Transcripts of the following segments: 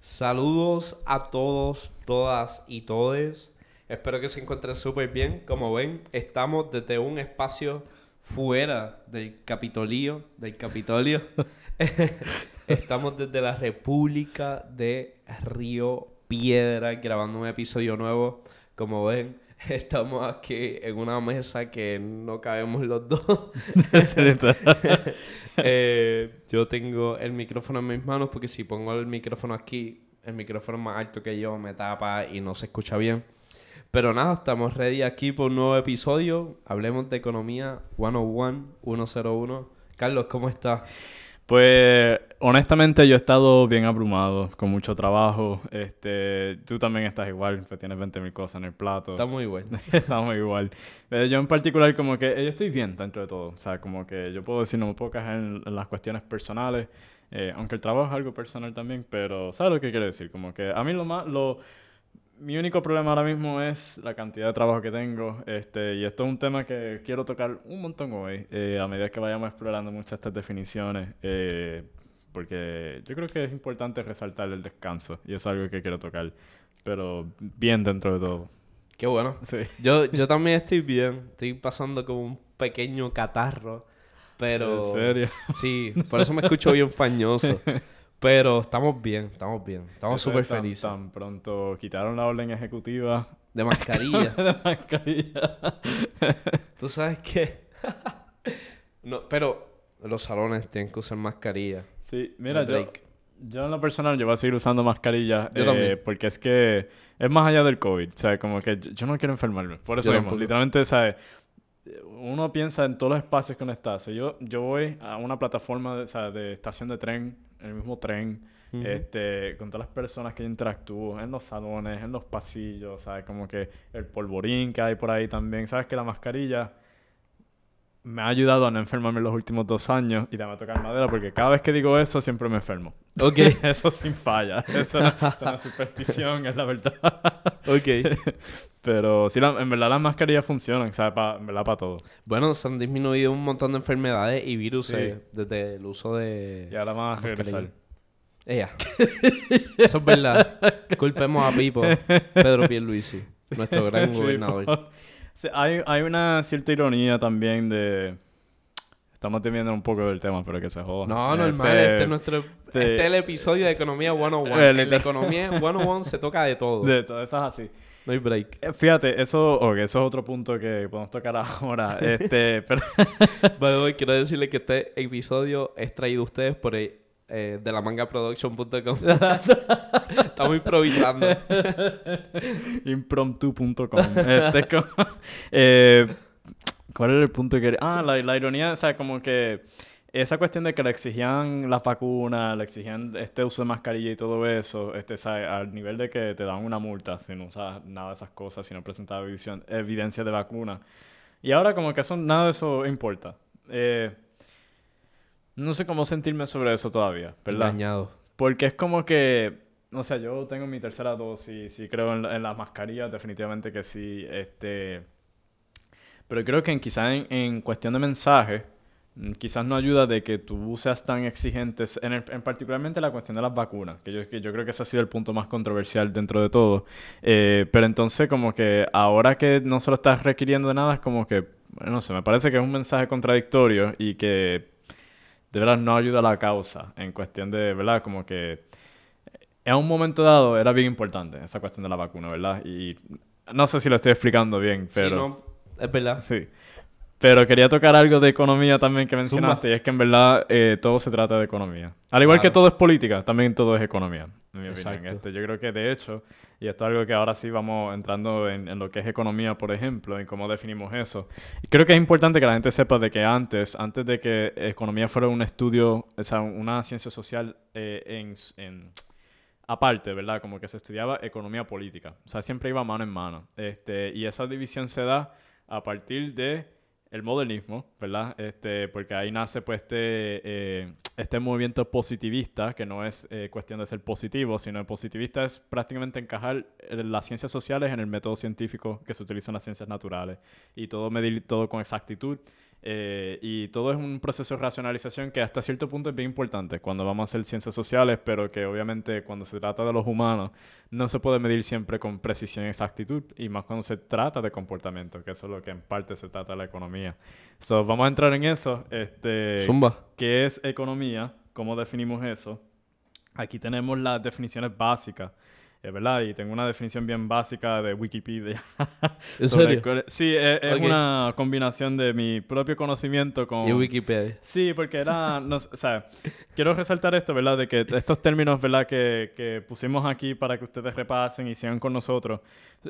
Saludos a todos, todas y todes. Espero que se encuentren súper bien. Como ven, estamos desde un espacio fuera del Capitolio, del Capitolio. estamos desde la República de Río Piedra grabando un episodio nuevo. Como ven, estamos aquí en una mesa que no cabemos los dos. Eh, yo tengo el micrófono en mis manos porque si pongo el micrófono aquí, el micrófono más alto que yo me tapa y no se escucha bien. Pero nada, estamos ready aquí por un nuevo episodio. Hablemos de economía 101, 101. Carlos, ¿cómo estás? Pues honestamente yo he estado bien abrumado, con mucho trabajo. Este, tú también estás igual, pues tienes 20.000 cosas en el plato. Estamos igual. Estamos igual. Pero yo en particular como que yo estoy bien dentro de todo. O sea, como que yo puedo decir, no me puedo quejar en, las cuestiones personales. Eh, aunque el trabajo es algo personal también, pero ¿sabes lo que quiero decir? Como que a mí lo más, lo, mi único problema ahora mismo es la cantidad de trabajo que tengo. Este, y esto es un tema que quiero tocar un montón hoy, eh, a medida que vayamos explorando muchas de estas definiciones. Eh, porque yo creo que es importante resaltar el descanso. Y es algo que quiero tocar. Pero bien dentro de todo. Qué bueno. Sí. Yo, yo también estoy bien. Estoy pasando como un pequeño catarro. Pero. ¿En serio? Sí, por eso me escucho bien fañoso. Pero estamos bien, estamos bien. Estamos súper felices. Tan pronto quitaron la orden ejecutiva. De mascarilla. de mascarilla. Tú sabes qué. no, pero los salones tienen que usar mascarilla. Sí, mira, yo, yo en lo personal yo voy a seguir usando mascarilla. Yo también. Eh, porque es que es más allá del COVID. O sea, como que yo, no quiero enfermarme. Por eso mismo, literalmente, ¿sabes? Uno piensa en todos los espacios que uno está. yo, yo voy a una plataforma de, o sea, de estación de tren en el mismo tren, este, con todas las personas que yo interactúo, en los salones, en los pasillos, ¿sabes? Como que el polvorín que hay por ahí también. ¿Sabes? Que la mascarilla me ha ayudado a no enfermarme los últimos dos años y dame a tocar madera porque cada vez que digo eso siempre me enfermo. Ok. eso sin falla. Eso no, es una superstición, es la verdad. ok. Pero sí, en verdad las mascarillas funcionan, ¿sabes? en verdad para todo. Bueno, se han disminuido un montón de enfermedades y virus desde el uso de... Y ahora vamos a regresar. Ella. Eso es verdad. Culpemos a Pipo, Pedro Pierluisi, nuestro gran gobernador hay, hay una cierta ironía también de... Estamos temiendo un poco del tema, pero que se joda. No, normal. Este, este es nuestro... Este, es el episodio de Economía 101. en la Economía 101 se toca de todo. De todo, eso es así. No hay break. Eh, fíjate, eso... Ok, eso es otro punto que podemos tocar ahora. Este, pero... By quiero decirle que este episodio es traído a ustedes por el eh, de la mangaproduction.com. Estamos improvisando. Impromptu.com. Este, eh, ¿Cuál era el punto que Ah, la, ironía, o sea, como que esa cuestión de que le exigían las vacunas, le exigían este uso de mascarilla y todo eso, este, al nivel de que te dan una multa si no usas nada de esas cosas, si no presentas evidencia de vacuna. Y ahora como que eso, nada de eso importa. Eh, no sé cómo sentirme sobre eso todavía, ¿verdad? Dañado. Porque es como que, o sea, yo tengo mi tercera dosis, sí creo en, las mascarillas, definitivamente que sí, este... Pero creo que quizás en, en, cuestión de mensaje, mm, quizás no ayuda de que tú seas tan exigente, en, en particularmente la cuestión de las vacunas, que yo, que yo creo que ese ha sido el punto más controversial dentro de todo. Eh, pero entonces como que ahora que no se lo estás requiriendo de nada, es como que, no sé, me parece que es un mensaje contradictorio y que de verdad no ayuda a la causa en cuestión de, ¿verdad? Como que en un momento dado era bien importante esa cuestión de la vacuna, ¿verdad? Y no sé si lo estoy explicando bien, pero... Sí, no, es verdad. Sí. Pero quería tocar algo de economía también que mencionaste, y es que en verdad eh, todo se trata de economía. Al igual que todo es política, también todo es economía, en mi opinión. Este, yo creo que de hecho, y esto es algo que ahora sí vamos entrando en, en, lo que es economía, por ejemplo, en cómo definimos eso. Y creo que es importante que la gente sepa de que antes, antes de que economía fuera un estudio, o sea, una ciencia social eh, en, en aparte, ¿verdad? Como que se estudiaba economía política. O sea, siempre iba mano en mano. Este, y esa división se da a partir de el modernismo, ¿verdad? Este, porque ahí nace pues este, eh, este movimiento positivista, que no es eh, cuestión de ser positivo, sino positivista es prácticamente encajar las ciencias sociales en el método científico que se utiliza en las ciencias naturales y todo medir todo con exactitud Eh, y todo es un proceso de racionalización que hasta cierto punto es bien importante cuando vamos a hacer ciencias sociales, pero que obviamente cuando se trata de los humanos no se puede medir siempre con precisión y exactitud, y más cuando se trata de comportamiento, que eso es lo que en parte se trata de la economía. So, vamos a entrar en eso. Este, Zumba. ¿Qué es economía? ¿Cómo definimos eso? Aquí tenemos las definiciones básicas. Es verdad, y tengo una definición bien básica de Wikipedia. ¿En serio? Sí, es, una combinación de mi propio conocimiento con... Y Wikipedia. Sí, porque era... No, o sea, quiero resaltar esto, ¿verdad? De que estos términos, ¿verdad? Que, que pusimos aquí para que ustedes repasen y sigan con nosotros,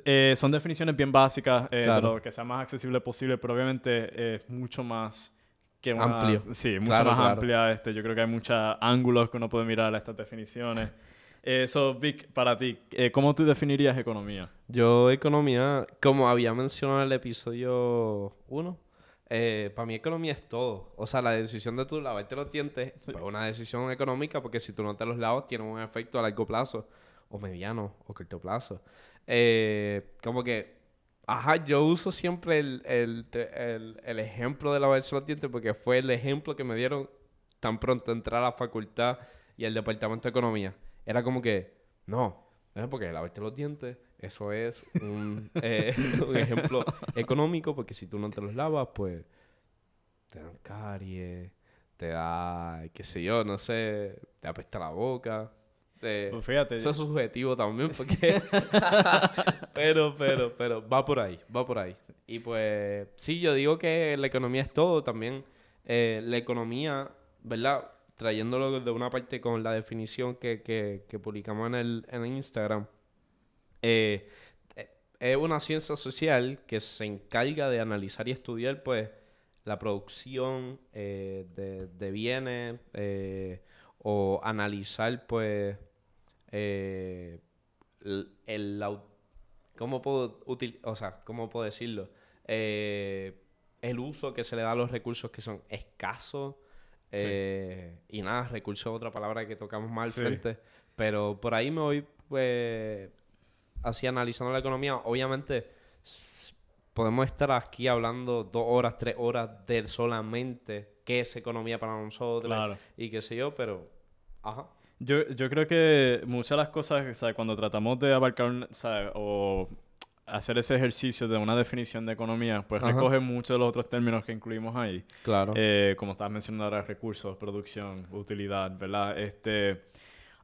eh, son definiciones bien básicas, eh, de lo que sea más accesible posible, pero obviamente es mucho más... Que una, Amplio. Sí, mucho más amplia. Este, yo creo que hay muchos ángulos que uno puede mirar a estas definiciones. Eso, Vic, para ti, eh, ¿cómo tú definirías economía? Yo, economía, como había mencionado en el episodio 1, eh, para mí economía es todo. O sea, la decisión de tú lavarte los dientes es una decisión económica porque si tú no te los lavas tiene un efecto a largo plazo, o mediano, o corto plazo. Eh, como que, ajá, yo uso siempre el, el, el, el ejemplo de lavarse los dientes porque fue el ejemplo que me dieron tan pronto entrar a la facultad y al departamento de economía era como que, no, porque lavarte los dientes, eso es eh, un, ejemplo económico, porque si tú no te los lavas, pues te dan caries, te da, qué sé yo, no sé, te apesta la boca. pues fíjate. Eso es subjetivo también, porque... pero, pero, pero, va por ahí, va por ahí. Y pues, sí, yo digo que la economía es todo también. Eh, la economía, ¿verdad? Trayéndolo de una parte con la definición que, que, publicamos en el, en Instagram, eh, eh, es una ciencia social que se encarga de analizar y estudiar, pues, la producción eh, de, bienes o analizar, pues, el, ¿cómo puedo o sea, ¿cómo puedo decirlo? el uso que se le da a los recursos que son escasos eh, y nada, recursos es otra palabra que tocamos mal frente. Pero por ahí me voy, pues, así analizando la economía. Obviamente, podemos estar aquí hablando dos horas, tres horas de solamente qué es economía para nosotros y qué sé yo, pero, ajá. Yo, yo creo que muchas de las cosas, ¿sabes? cuando tratamos de abarcar, o hacer ese ejercicio de una definición de economía, pues recoge muchos de los otros términos que incluimos ahí. Claro. Eh, como estabas mencionando ahora, recursos, producción, utilidad, ¿verdad? Este,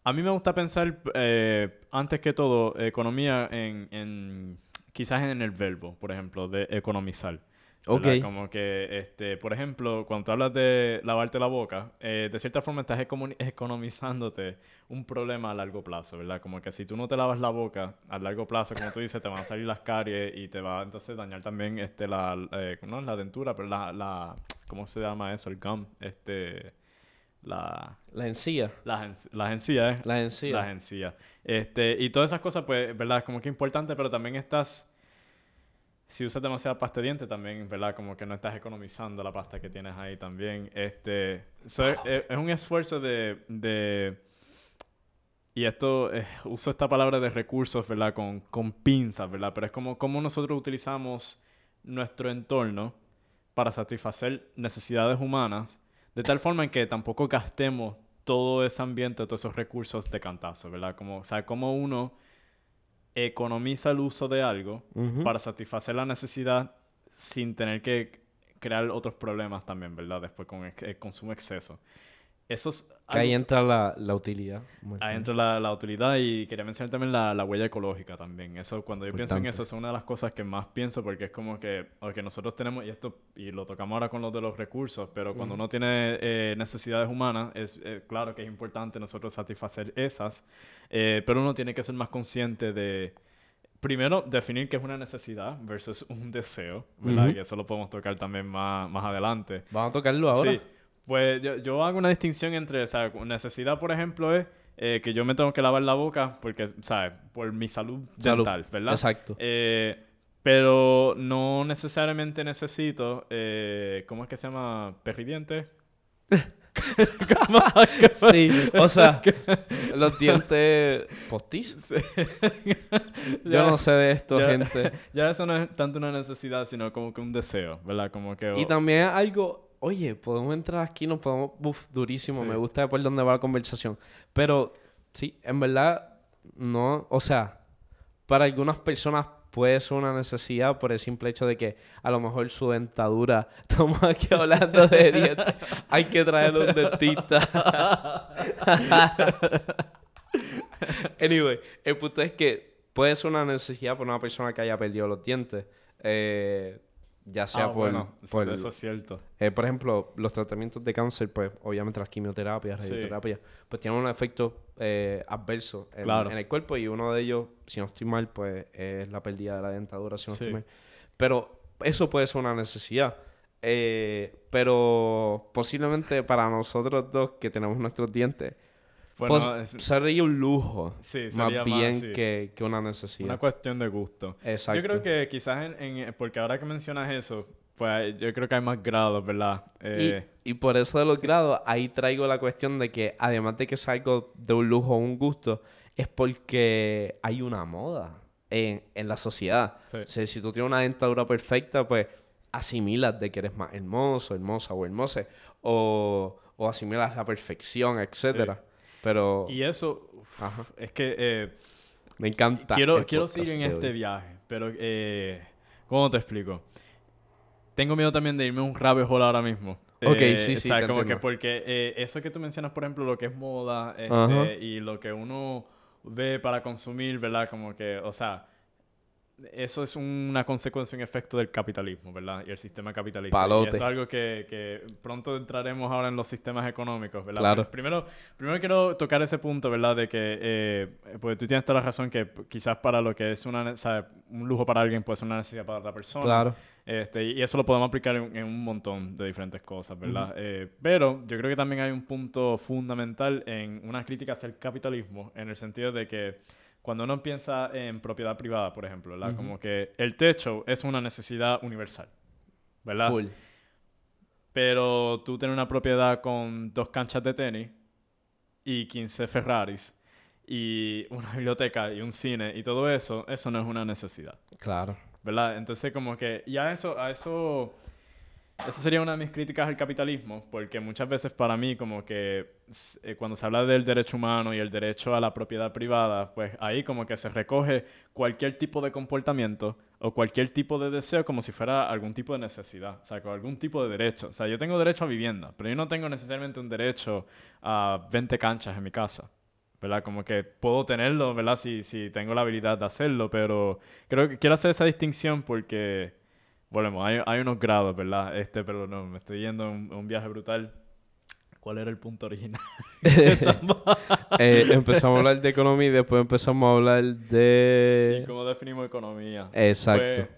a mí me gusta pensar, eh, antes que todo, economía en, en, quizás en el verbo, por ejemplo, de economizar. Ok. Como que, este, por ejemplo, cuando tú hablas de lavarte la boca, eh, de cierta forma estás economizándote un problema a largo plazo, ¿verdad? Como que si tú no te lavas la boca a largo plazo, como tú dices, te van a salir las caries y te va entonces dañar también este, la, eh, no la dentura, pero la, la, ¿cómo se llama eso? El gum, este... La, la encía. Las, las encías, ¿eh? Las encías. Las encías. Este, y todas esas cosas, pues, ¿verdad? Como que importante, pero también estás si usas demasiada pasta de diente también, ¿verdad? Como que no estás economizando la pasta que tienes ahí también. Este, es, un esfuerzo de, de y esto, eh, uso esta palabra de recursos, ¿verdad? Con, con pinzas, ¿verdad? Pero es como, como nosotros utilizamos nuestro entorno para satisfacer necesidades humanas, de tal forma en que tampoco gastemos todo ese ambiente, todos esos recursos de cantazo, ¿verdad? Como, o sea, como uno economiza el uso de algo para satisfacer la necesidad sin tener que crear otros problemas también, ¿verdad? Después con el, consumo exceso. Eso ahí entra la, la utilidad. Ahí entra la, la, utilidad y quería mencionar también la, la huella ecológica también. Eso, cuando yo pienso en eso, es una de las cosas que más pienso porque es como que, que nosotros tenemos, y esto, y lo tocamos ahora con los de los recursos, pero cuando uno tiene eh, necesidades humanas, es eh, claro que es importante nosotros satisfacer esas, eh, pero uno tiene que ser más consciente de primero, definir qué es una necesidad versus un deseo, ¿verdad? Y eso lo podemos tocar también más, más adelante. Vamos a tocarlo ahora. Sí. Pues yo, yo, hago una distinción entre, o sea, necesidad, por ejemplo, es eh, que yo me tengo que lavar la boca porque, ¿sabes? Por mi salud, dental, ¿verdad? Exacto. Eh, pero no necesariamente necesito, eh, ¿cómo es que se llama? Perridiente. sí, o sea, los dientes postizos. Yo no sé de esto, gente. Ya eso no es tanto una necesidad, sino como que un deseo, ¿verdad? Como que... Y también algo... Oye, podemos entrar aquí, nos podemos... Uf, durísimo. Me gusta por dónde va la conversación. Pero, sí, en verdad, no... O sea, para algunas personas puede ser una necesidad por el simple hecho de que a lo mejor su dentadura, estamos aquí hablando de dieta, hay que traerle un dentista. anyway, el punto es que puede ser una necesidad por una persona que haya perdido los dientes. Eh, ya sea ah, por, bueno, por eso es cierto. Eh, por ejemplo, los tratamientos de cáncer, pues obviamente las quimioterapias, radioterapias, pues tienen un efecto eh, adverso en, el cuerpo y uno de ellos, si no estoy mal, pues es la pérdida de la dentadura, si no estoy mal. Pero eso puede ser una necesidad. Eh, pero posiblemente para nosotros dos que tenemos nuestros dientes, pues, sería un lujo. más bien Que, una necesidad. Una cuestión de gusto. Exacto. Yo creo que quizás en, Porque ahora que mencionas eso, pues yo creo que hay más grados, ¿verdad? Eh, y, por eso de los grados, ahí traigo la cuestión de que además de que es algo de un lujo o un gusto, es porque hay una moda en, la sociedad. O sea, si tú tienes una dentadura perfecta, pues asimilas de que eres más hermoso, hermosa o hermosa. O, o asimilas la perfección, etcétera. Pero... Y eso, es que... Eh, Me encanta. Quiero, quiero seguir en este viaje, pero... Eh, ¿Cómo te explico? Tengo miedo también de irme un rabbit hole ahora mismo. Ok, eh, sí, sí. O sea, como que porque eh, eso que tú mencionas, por ejemplo, lo que es moda este, y lo que uno ve para consumir, ¿verdad? Como que, o sea, eso es una consecuencia, un efecto del capitalismo, ¿verdad? Y el sistema capitalista. Y esto es algo que, que, pronto entraremos ahora en los sistemas económicos, ¿verdad? Claro. primero, primero quiero tocar ese punto, ¿verdad? De que, eh, pues tú tienes toda la razón que quizás para lo que es una, un lujo para alguien puede ser una necesidad para otra persona. Claro. Este, y eso lo podemos aplicar en, un montón de diferentes cosas, ¿verdad? Eh, pero yo creo que también hay un punto fundamental en una crítica hacia el capitalismo, en el sentido de que cuando uno piensa en propiedad privada, por ejemplo, ¿verdad? Como que el techo es una necesidad universal, ¿verdad? Full. Pero tú tienes una propiedad con dos canchas de tenis y 15 Ferraris y una biblioteca y un cine y todo eso, eso no es una necesidad. Claro. ¿Verdad? Entonces como que ya eso, a eso eso sería una de mis críticas al capitalismo, porque muchas veces para mí como que eh, cuando se habla del derecho humano y el derecho a la propiedad privada, pues ahí como que se recoge cualquier tipo de comportamiento o cualquier tipo de deseo como si fuera algún tipo de necesidad, o sea, con algún tipo de derecho. O sea, yo tengo derecho a vivienda, pero yo no tengo necesariamente un derecho a 20 canchas en mi casa. ¿verdad? Como que puedo tenerlo, ¿verdad? Si, si tengo la habilidad de hacerlo, pero creo que quiero hacer esa distinción porque volvemos, hay, hay, unos grados, ¿verdad? Este, pero no, me estoy yendo a un, viaje brutal. ¿Cuál era el punto original? eh, empezamos a hablar de economía y después empezamos a hablar de... ¿Y cómo definimos economía? Exacto. Pues,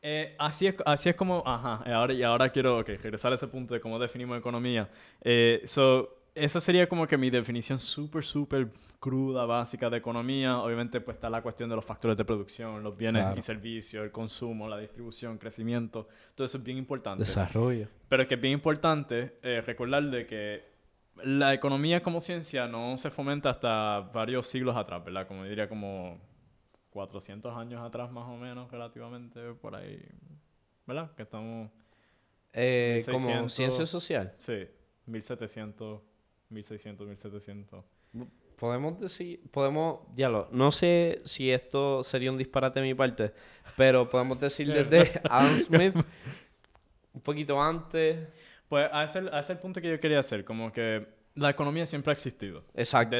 eh, así, es, así es como... Ajá, ahora, y ahora quiero okay, regresar a ese punto de cómo definimos economía. Eh, so, esa sería como que mi definición súper, súper cruda, básica de economía. Obviamente, pues está la cuestión de los factores de producción, los bienes y servicios, el consumo, la distribución, crecimiento. Todo eso es bien importante. Desarrollo. Pero es que es bien importante eh, recordar de que la economía como ciencia no se fomenta hasta varios siglos atrás, ¿verdad? Como diría como 400 años atrás más o menos, relativamente, por ahí. ¿Verdad? Que estamos... Eh, como ciencia social. Sí, 1700, 1600, 1700. Podemos decir, podemos, diálogo, no sé si esto sería un disparate de mi parte, pero podemos decir desde Adam Smith, un poquito antes. Pues a ese, a ese el punto que yo quería hacer, como que la economía siempre ha existido. Exacto.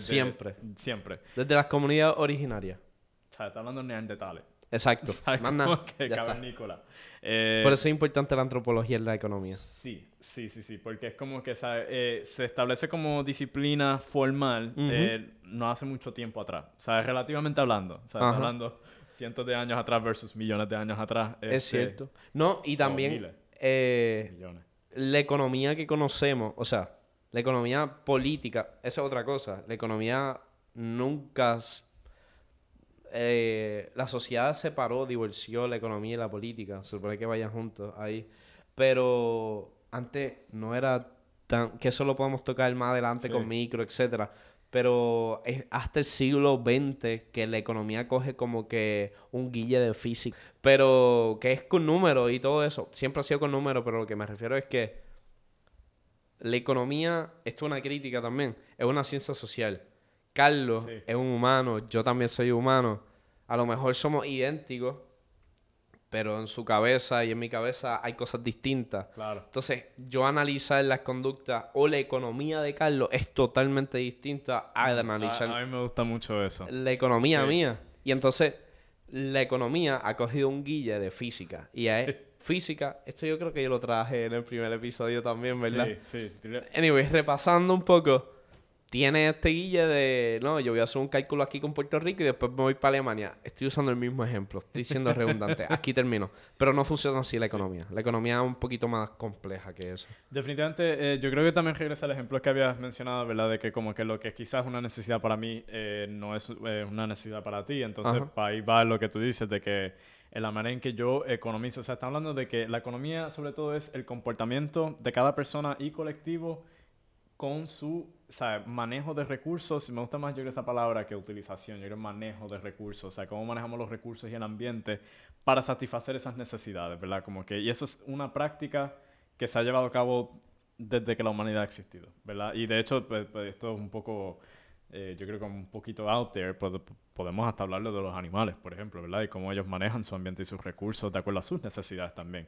siempre. Siempre. Desde las comunidades originarias. O sea, está hablando de neandertales. Exacto. que eh, Por eso es importante la antropología en la economía. Sí, sí, sí, sí. Porque es como que eh, se establece como disciplina formal eh, no hace mucho tiempo atrás. O sea, relativamente hablando. O sea, hablando cientos de años atrás versus millones de años atrás. es este, cierto. No, y también la economía que conocemos, o sea, la economía política, esa es otra cosa. La economía nunca eh, la sociedad separó, divorció la economía y la política. Se supone que vayan juntos ahí. Pero antes no era tan, que eso lo podemos tocar más adelante con micro, etcétera. Pero es hasta el siglo XX que la economía coge como que un guille de física. Pero que es con números y todo eso. Siempre ha sido con números, pero lo que me refiero es que la economía, esto es una crítica también, es una ciencia social. Carlos es un humano, yo también soy humano. A lo mejor somos idénticos, pero en su cabeza y en mi cabeza hay cosas distintas. Claro. Entonces, yo analizar las conductas o la economía de Carlos es totalmente distinta a analizar. A, mí me gusta mucho eso. La economía mía. Y entonces, la economía ha cogido un guille de física. Y es física. Esto yo creo que yo lo traje en el primer episodio también, ¿verdad? Sí, sí. Anyway, repasando un poco tiene este guille de, no, yo voy a hacer un cálculo aquí con Puerto Rico y después me voy para Alemania. Estoy usando el mismo ejemplo, estoy siendo redundante. Aquí termino. Pero no funciona así la economía. La economía es un poquito más compleja que eso. Definitivamente, eh, yo creo que también regresa al ejemplo que habías mencionado, ¿verdad? De que como que lo que quizás es una necesidad para mí eh, no es eh, una necesidad para ti. Entonces, ahí va lo que tú dices de que en la manera en que yo economizo. O sea, está hablando de que la economía sobre todo es el comportamiento de cada persona y colectivo con su manejo de recursos, me gusta más yo esa palabra que utilización, yo creo manejo de recursos, o sea, cómo manejamos los recursos y el ambiente para satisfacer esas necesidades, ¿verdad? Como que, y eso es una práctica que se ha llevado a cabo desde que la humanidad ha existido, ¿verdad? Y de hecho, pues, pues esto es un poco eh, yo creo que un poquito out there, podemos hasta hablarlo de los animales, por ejemplo, ¿verdad? Y cómo ellos manejan su ambiente y sus recursos de acuerdo a sus necesidades también.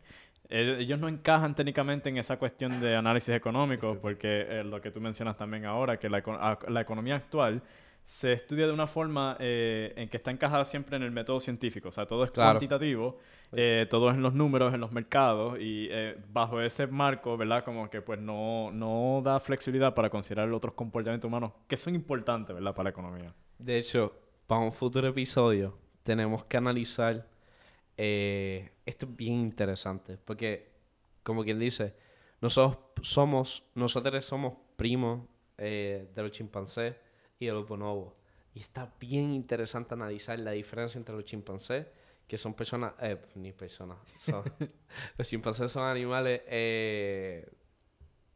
Ellos, no encajan técnicamente en esa cuestión de análisis económico, porque eh, lo que tú mencionas también ahora, que la, la economía actual se estudia de una forma eh, en que está encajada siempre en el método científico. O sea, todo es cuantitativo, eh, todo es en los números, en los mercados, y eh, bajo ese marco, ¿verdad? Como que pues no, no da flexibilidad para considerar otros comportamientos humanos que son importantes, ¿verdad? Para la economía. De hecho, para un futuro episodio tenemos que analizar... esto es bien interesante, porque, como quien dice, nosotros somos, nosotros somos primos de los chimpancés y el bonobo. Y está bien interesante analizar la diferencia entre los chimpancés, que son personas, eh, ni personas, los chimpancés son animales eh,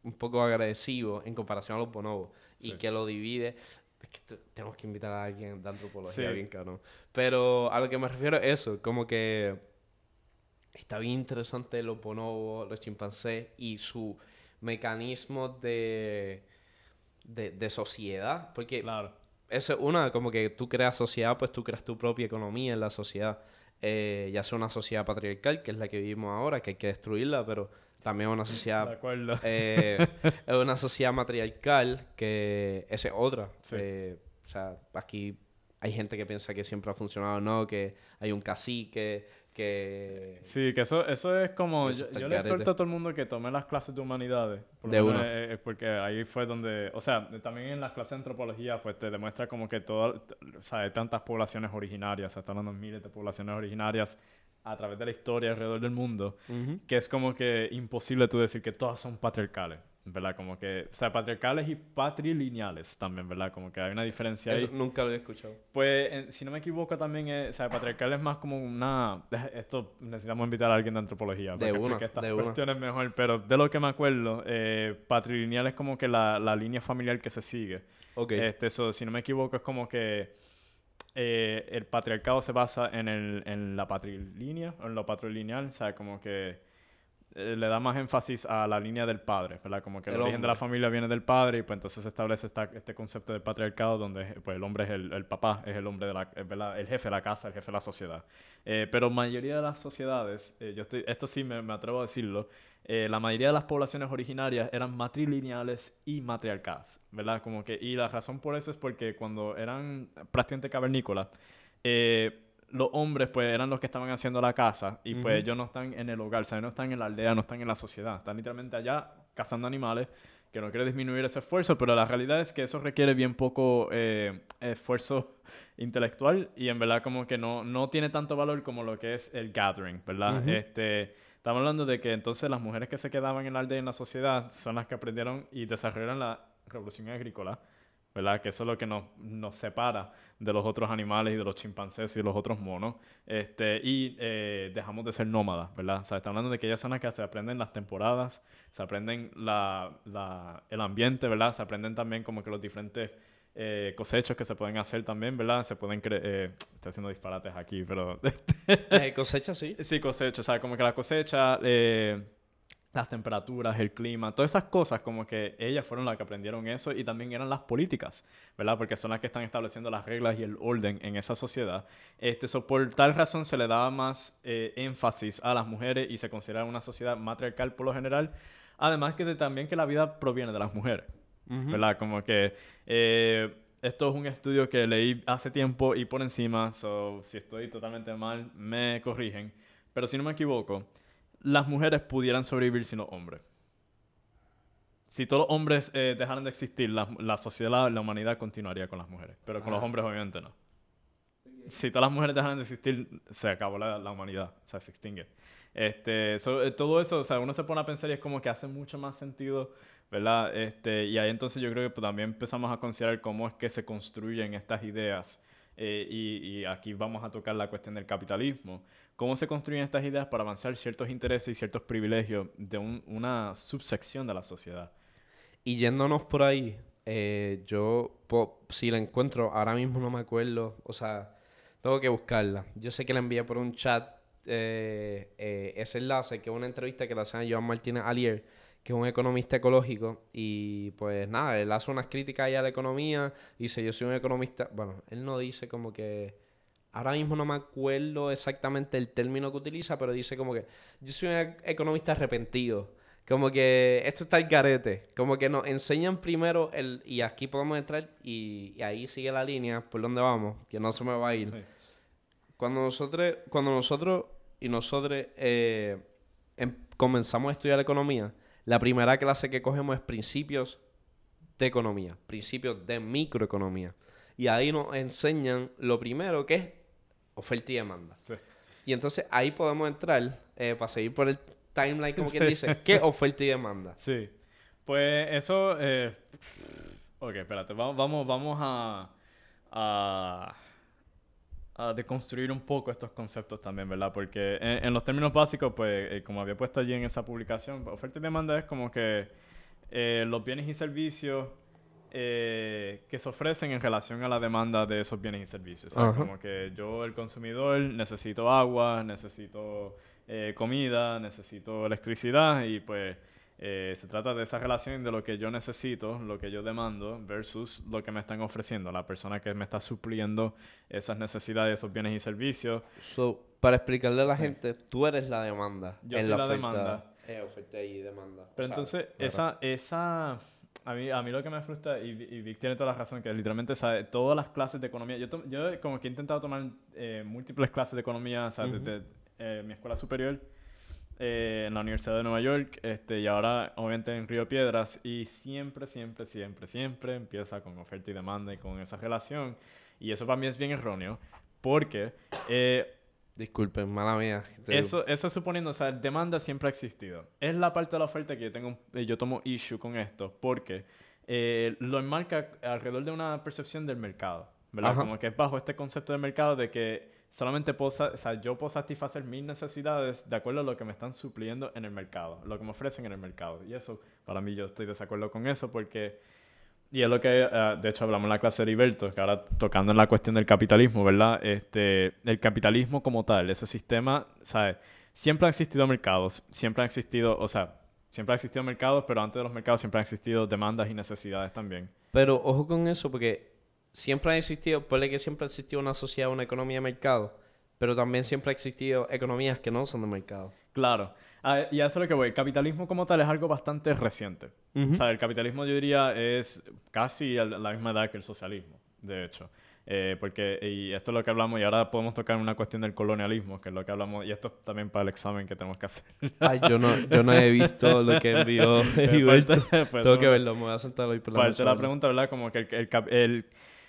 un poco agresivos en comparación a los bonobos, y que lo divide. Es que tenemos que invitar a alguien de antropología, bien cabrón. Pero a lo que me refiero es eso, como que está bien interesante los bonobos, los chimpancés y su mecanismo de de, sociedad. Porque claro. eso es una, como que tú creas sociedad, pues tú creas tu propia economía en la sociedad. Eh, ya sea una sociedad patriarcal, que es la que vivimos ahora, que hay que destruirla, pero también una sociedad... Eh, es una sociedad matriarcal, que esa es otra. Eh, o sea, aquí hay gente que piensa que siempre ha funcionado, no, que hay un cacique, que... Sí, que eso, eso es como... yo, le exhorto a todo el mundo que tome las clases de humanidades. de uno. porque ahí fue donde... O sea, también en las clases de antropología, pues te demuestra como que todo... O sea, hay tantas poblaciones originarias, están hablando miles de poblaciones originarias a través de la historia alrededor del mundo, que es como que imposible tú decir que todas son patriarcales. ¿Verdad? Como que, o sea, patriarcales y patrilineales también, ¿verdad? Como que hay una diferencia Eso nunca lo he escuchado. Pues, si no me equivoco, también es, o sea, patriarcal es más como una... Esto necesitamos invitar a alguien de antropología de para que estas cuestiones mejor, pero de lo que me acuerdo, eh, patrilineal es como que la, la, línea familiar que se sigue. Ok. Este, eso, si no me equivoco, es como que eh, el patriarcado se basa en, el, en la patrilínea, en lo patrilineal, o sea, como que eh, le da más énfasis a la línea del padre, ¿verdad? Como que el, origen de la familia viene del padre y pues entonces se establece este concepto de patriarcado donde pues el hombre es el, papá, es el hombre de la, el jefe de la casa, el jefe de la sociedad. Eh, pero mayoría de las sociedades, eh, yo estoy, esto sí me, atrevo a decirlo, la mayoría de las poblaciones originarias eran matrilineales y matriarcadas, ¿verdad? Como que, y la razón por eso es porque cuando eran prácticamente cavernícolas, eh, los hombres pues eran los que estaban haciendo la casa y pues ellos no están en el hogar, o sea, no están en la aldea, no están en la sociedad, están literalmente allá cazando animales, que no quiere disminuir ese esfuerzo, pero la realidad es que eso requiere bien poco eh, esfuerzo intelectual y en verdad como que no, no tiene tanto valor como lo que es el gathering, ¿verdad? este, estamos hablando de que entonces las mujeres que se quedaban en la aldea y en la sociedad son las que aprendieron y desarrollaron la revolución agrícola ¿verdad? Que eso es lo que nos, nos separa de los otros animales y de los chimpancés y de los otros monos. Este, y eh, dejamos de ser nómadas, ¿verdad? O sea, está hablando de que aquellas zonas que se aprenden las temporadas, se aprenden la, la, el ambiente, ¿verdad? Se aprenden también como que los diferentes eh, cosechos que se pueden hacer también, ¿verdad? Se pueden creer... Eh, estoy haciendo disparates aquí, pero... eh, cosecha, sí. Sí, cosecha, o sea, como que la cosecha... Eh, las temperaturas, el clima, todas esas cosas como que ellas fueron las que aprendieron eso y también eran las políticas, ¿verdad? Porque son las que están estableciendo las reglas y el orden en esa sociedad. Este, por tal razón se le daba más eh, énfasis a las mujeres y se considera una sociedad matriarcal por lo general, además que también que la vida proviene de las mujeres, ¿verdad? Como que... Eh, esto es un estudio que leí hace tiempo y por encima, so, si estoy totalmente mal, me corrigen. Pero si no me equivoco, las mujeres pudieran sobrevivir sin los hombres. Si todos los hombres eh, dejaran de existir, la, la, sociedad, la humanidad continuaría con las mujeres. Pero con los hombres obviamente no. Si todas las mujeres dejaran de existir, se acabó la, la humanidad, o sea, se extingue. Este, eh, todo eso, o sea, uno se pone a pensar y es como que hace mucho más sentido, ¿verdad? Este, y ahí entonces yo creo que pues, también empezamos a considerar cómo es que se construyen estas ideas. Eh, y, aquí vamos a tocar la cuestión del capitalismo cómo se construyen estas ideas para avanzar ciertos intereses y ciertos privilegios de una subsección de la sociedad. Y yéndonos por ahí, eh, yo, si la encuentro, ahora mismo no me acuerdo, o sea, tengo que buscarla. Yo sé que la envié por un chat eh, ese enlace, que es una entrevista que la hace Joan Martínez Alier, que es un economista ecológico, y pues nada, él hace unas críticas ahí a la economía, dice, yo soy un economista, bueno, él no dice como que Ahora mismo no me acuerdo exactamente el término que utiliza, pero dice como que yo soy un economista arrepentido. Como que esto está el garete. Como que nos enseñan primero el... Y aquí podemos entrar y, ahí sigue la línea por donde vamos, que no se me va a ir. Cuando nosotros, cuando nosotros y nosotros eh, em, comenzamos a estudiar economía, la primera clase que cogemos es principios de economía, principios de microeconomía. Y ahí nos enseñan lo primero que es oferta y demanda. Y entonces ahí podemos entrar, eh, para seguir por el timeline, como quien dice, ¿qué oferta y demanda? Sí. Pues eso... Eh... Ok, espérate, vamos, vamos, vamos a, a, a, deconstruir un poco estos conceptos también, ¿verdad? Porque en, los términos básicos, pues, eh, como había puesto allí en esa publicación, oferta y demanda es como que eh, los bienes y servicios eh, que se ofrecen en relación a la demanda de esos bienes y servicios. Como que yo, el consumidor, necesito agua, necesito eh, comida, necesito electricidad y pues eh, se trata de esa relación de lo que yo necesito, lo que yo demando versus lo que me están ofreciendo, la persona que me está supliendo esas necesidades, esos bienes y servicios. So, para explicarle a la gente, tú eres la demanda. Yo soy la, demanda. oferta y demanda. Pero entonces, esa, esa a mí, a mí lo que me frustra, y, Vic tiene toda la razón, que literalmente sabe todas las clases de economía. Yo, yo como que he intentado tomar eh, múltiples clases de economía, ¿sabes? Desde eh, mi escuela superior eh, en la Universidad de Nueva York este, y ahora obviamente en Río Piedras. Y siempre, siempre, siempre, siempre empieza con oferta y demanda y con esa relación. Y eso para mí es bien erróneo porque Disculpen, mala mía. Eso, eso suponiendo, o sea, demanda siempre ha existido. Es la parte de la oferta que yo tengo, eh, yo tomo issue con esto, porque eh, lo enmarca alrededor de una percepción del mercado, ¿verdad? Como que es bajo este concepto de mercado de que solamente puedo, o sea, yo puedo satisfacer mis necesidades de acuerdo a lo que me están supliendo en el mercado, lo que me ofrecen en el mercado. Y eso, para mí, yo estoy de desacuerdo con eso porque y es lo que, eh, de hecho, hablamos en la clase de Heriberto, que ahora tocando en la cuestión del capitalismo, ¿verdad? Este, el capitalismo como tal, ese sistema, ¿sabes? Siempre han existido mercados, siempre han existido, o sea, siempre han existido mercados, pero antes de los mercados siempre han existido demandas y necesidades también. Pero ojo con eso, porque siempre ha existido, puede que siempre ha existido una sociedad, una economía de mercado, pero también siempre ha existido economías que no son de mercado. Claro. Ah, y a eso es lo que voy. El capitalismo como tal es algo bastante reciente. O sea, el capitalismo yo diría es casi a la misma edad que el socialismo, de hecho. Eh, porque, y esto es lo que hablamos, y ahora podemos tocar una cuestión del colonialismo, que es lo que hablamos, y esto también para el examen que tenemos que hacer. Ay, yo no, yo no he visto lo que envió Tengo que verlo, me voy a sentar hoy por la Parte la pregunta, ¿verdad? Como que el, el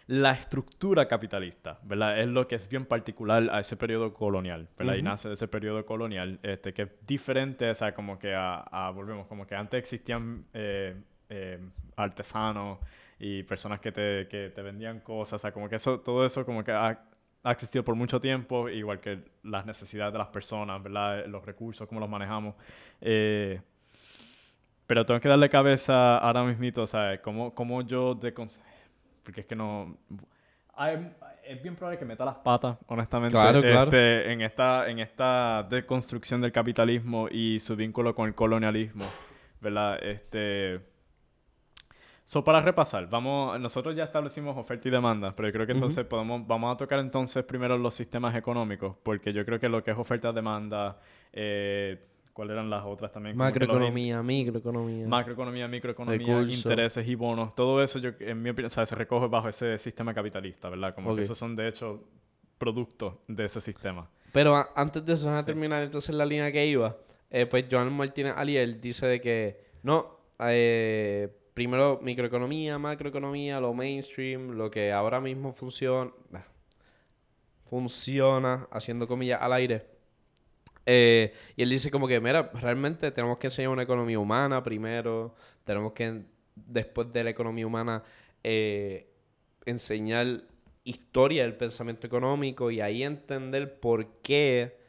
la estructura capitalista, ¿verdad? Es lo que es bien particular a ese periodo colonial, ¿verdad? Y nace de ese periodo colonial, este, que es diferente, o sea, como que a, volvemos, como que antes existían eh, eh, artesanos y personas que te, que te vendían cosas, o sea, como que eso, todo eso como que ha, ha existido por mucho tiempo, igual que las necesidades de las personas, ¿verdad? Los recursos, cómo los manejamos. Eh, pero tengo que darle cabeza ahora mismito, ¿sabes? ¿Cómo, cómo yo de... Porque es que no... es bien probable que meta las patas, honestamente, claro, claro. Este, en, esta, en esta deconstrucción del capitalismo y su vínculo con el colonialismo, ¿verdad? Este... So, para repasar, vamos, nosotros ya establecimos oferta y demanda, pero yo creo que entonces podemos, vamos a tocar entonces primero los sistemas económicos, porque yo creo que lo que es oferta, demanda, eh, ¿cuáles eran las otras también? Macroeconomía, microeconomía. Macroeconomía, microeconomía, intereses y bonos, todo eso yo, en mi opinión, se recoge bajo ese sistema capitalista, ¿verdad? Como que esos son de hecho productos de ese sistema. Pero antes de eso, a terminar entonces la línea que iba, eh, pues Joan Martínez Aliel dice de que no, eh, primero microeconomía, macroeconomía, lo mainstream, lo que ahora mismo funciona, funciona, haciendo comillas al aire. Eh, y él dice como que, mira, realmente tenemos que enseñar una economía humana primero, tenemos que, después de la economía humana, eh, enseñar historia del pensamiento económico y ahí entender por qué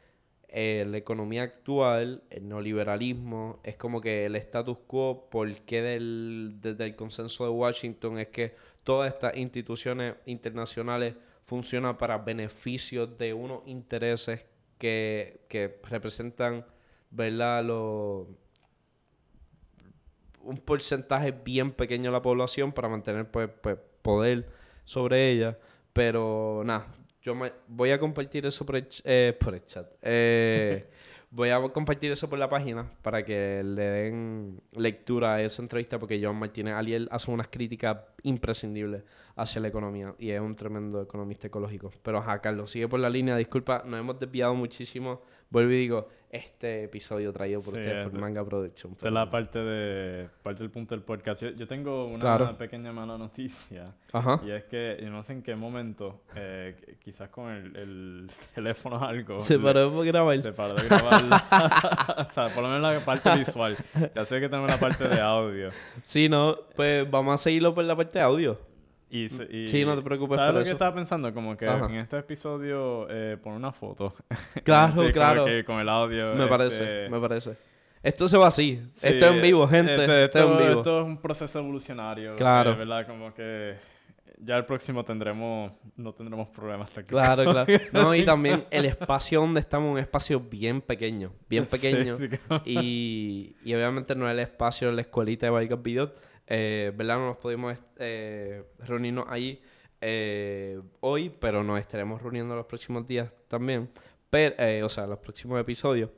eh, la economía actual, el neoliberalismo, es como que el status quo, porque del, desde el consenso de Washington es que todas estas instituciones internacionales funcionan para beneficios de unos intereses que, representan, ¿verdad? un porcentaje bien pequeño de la población para mantener pues, pues poder sobre ella. Pero nada, yo me, voy a compartir eso por el, eh, chat. Eh, voy a compartir eso por la página para que le den lectura a esa entrevista porque John Martínez Aliel hace unas críticas imprescindibles hacia la economía y es un tremendo economista ecológico. Pero ajá, Carlos, sigue por la línea. Disculpa, nos hemos desviado muchísimo. Vuelvo y digo, este episodio traído por ustedes por Manga Production. De la parte de parte del punto del podcast. Yo, tengo una, pequeña mala noticia. Ajá. Y es que yo no sé en qué momento, eh, quizás con el, teléfono o algo. Se paró de grabar. Se paró de grabar. o sea, por lo menos la parte visual. Ya sé que tenemos la parte de audio. Sí, no, pues vamos a seguirlo por la parte de audio. Y, sí, no te preocupes ¿sabes lo que estaba pensando? Como que en este episodio eh, poner una foto. Claro, claro. con el audio. Me parece, este me parece. Esto se va así. esto es en vivo, gente. Este, esto, es en vivo. Esto es un proceso evolucionario. Claro. ¿Verdad? Como que ya el próximo tendremos, no tendremos problemas aquí. Claro, claro. No, y también el espacio donde estamos es un espacio bien pequeño, bien pequeño. y, y, obviamente no es el espacio de la escuelita de Valgas Videos eh, ¿verdad? No nos pudimos eh, reunirnos ahí eh, hoy, pero nos estaremos reuniendo los próximos días también. Pero, eh, o sea, los próximos episodios.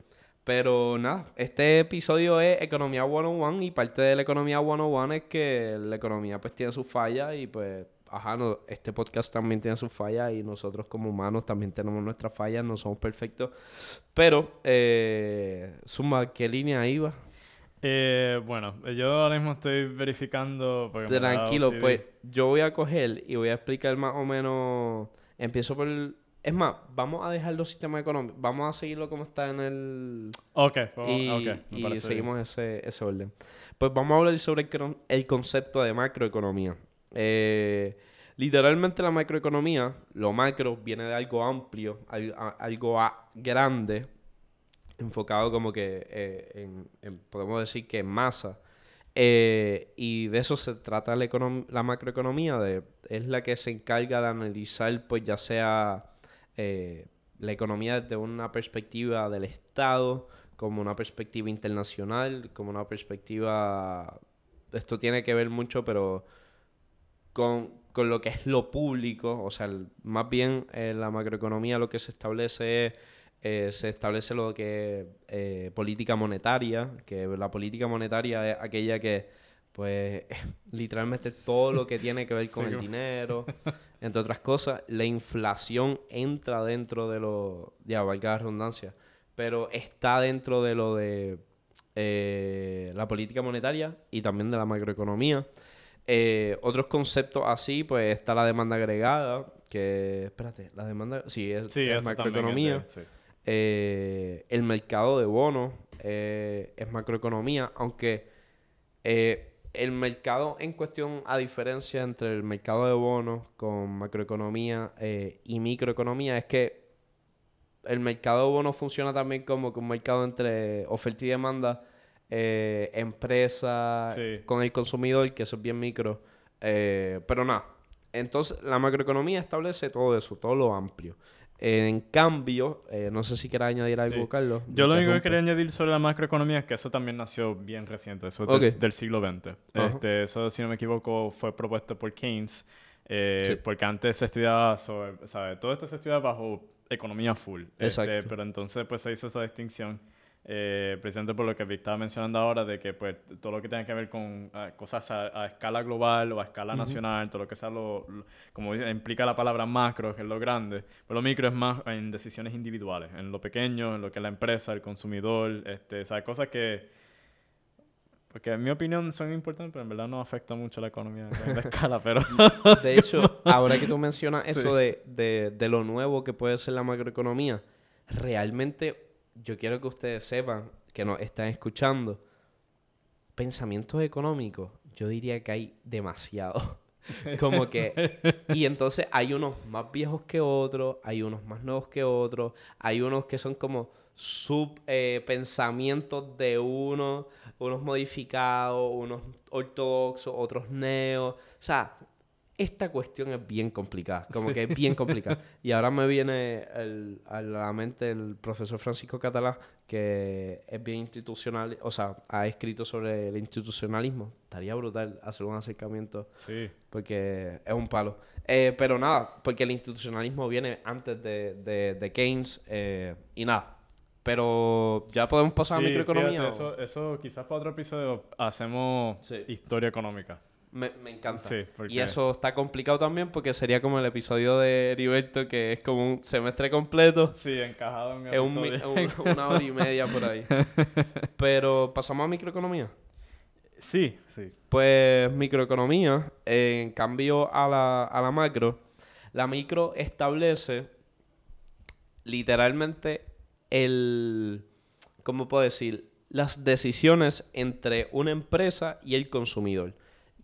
Pero nada, este episodio es Economía 101 y parte de la Economía 101 es que la economía pues tiene sus fallas y pues, ajá, no, este podcast también tiene sus fallas y nosotros como humanos también tenemos nuestras fallas, no somos perfectos. Pero, eh, Suma, ¿qué línea iba? Eh, bueno, yo ahora mismo estoy verificando. Tranquilo, pues yo voy a coger y voy a explicar más o menos. Empiezo por. Es más, vamos a dejar los sistemas económicos. Vamos a seguirlo como está en el. Ok, y, y seguimos ese, ese orden. Pues vamos a hablar sobre el, el concepto de macroeconomía. Eh, literalmente la macroeconomía, lo macro viene de algo amplio, algo grande enfocado como que eh, en, podemos decir que en masa. Eh, y de eso se trata la, la macroeconomía, de, es la que se encarga de analizar, pues ya sea eh, la economía desde una perspectiva del Estado, como una perspectiva internacional, como una perspectiva... Esto tiene que ver mucho, pero con, con lo que es lo público, o sea, más bien la macroeconomía lo que se establece es eh, se establece lo que es eh, política monetaria, que la política monetaria es aquella que, pues, literalmente todo lo que tiene que ver con el dinero, entre otras cosas, la inflación entra dentro de lo, ya valga la redundancia, pero está dentro de lo de eh, la política monetaria y también de la macroeconomía. otros conceptos así, pues está la demanda agregada, que, espérate, la demanda, sí, es, macroeconomía. Eh, el mercado de bonos eh, es macroeconomía, aunque eh, el mercado en cuestión, a diferencia entre el mercado de bonos con macroeconomía y microeconomía, es que el mercado de bonos funciona también como un mercado entre oferta y demanda, empresa, con el consumidor, que eso es bien micro. Pero nada, entonces la macroeconomía establece todo eso, todo lo amplio. En cambio, eh, no sé si quieras añadir algo, Carlos. Yo lo único que quería añadir sobre la macroeconomía es que eso también nació bien reciente, eso es del, siglo XX. Este, eso, si no me equivoco, fue propuesto por Keynes, eh, porque antes se estudiaba sobre, ¿sabes? Todo esto se estudiaba bajo economía full. Este, Exacto. pero entonces pues se hizo esa distinción eh, precisamente por lo que estaba mencionando ahora, de que pues todo lo que tenga que ver con ah, cosas a, escala global o a escala nacional, todo lo que sea lo, como implica la palabra macro, que es lo grande, pero lo micro es más en decisiones individuales, en lo pequeño, en lo que es la empresa, el consumidor, este, o sea, cosas que porque en mi opinión son importantes, pero en verdad no afecta mucho la economía de escala, pero... De hecho, ahora que tú mencionas eso de, de, de, lo nuevo que puede ser la macroeconomía, realmente yo quiero que ustedes sepan, que nos están escuchando, pensamientos económicos, yo diría que hay demasiado. Como que... Y entonces hay unos más viejos que otros, hay unos más nuevos que otros, hay unos que son como sub eh, pensamientos de uno, unos modificados, unos ortodoxos, otros neos. O sea, esta cuestión es bien complicada, como que es bien complicada. y ahora me viene a la mente el profesor Francisco Catalá, que es bien institucional, o sea, ha escrito sobre el institucionalismo. Estaría brutal hacer un acercamiento. Sí. Porque es un palo. Eh, pero nada, porque el institucionalismo viene antes de, de, Keynes eh, y nada. Pero ya podemos pasar a microeconomía. eso, eso quizás para otro episodio hacemos historia económica. Me, encanta. Y eso está complicado también porque sería como el episodio de Heriberto, que es como un semestre completo. Sí, encajado en el es una hora y media por ahí. Pero pasamos a microeconomía. Sí, sí. Pues microeconomía, en cambio a la, a la macro, la micro establece literalmente el, ¿cómo puedo decir? Las decisiones entre una empresa y el consumidor.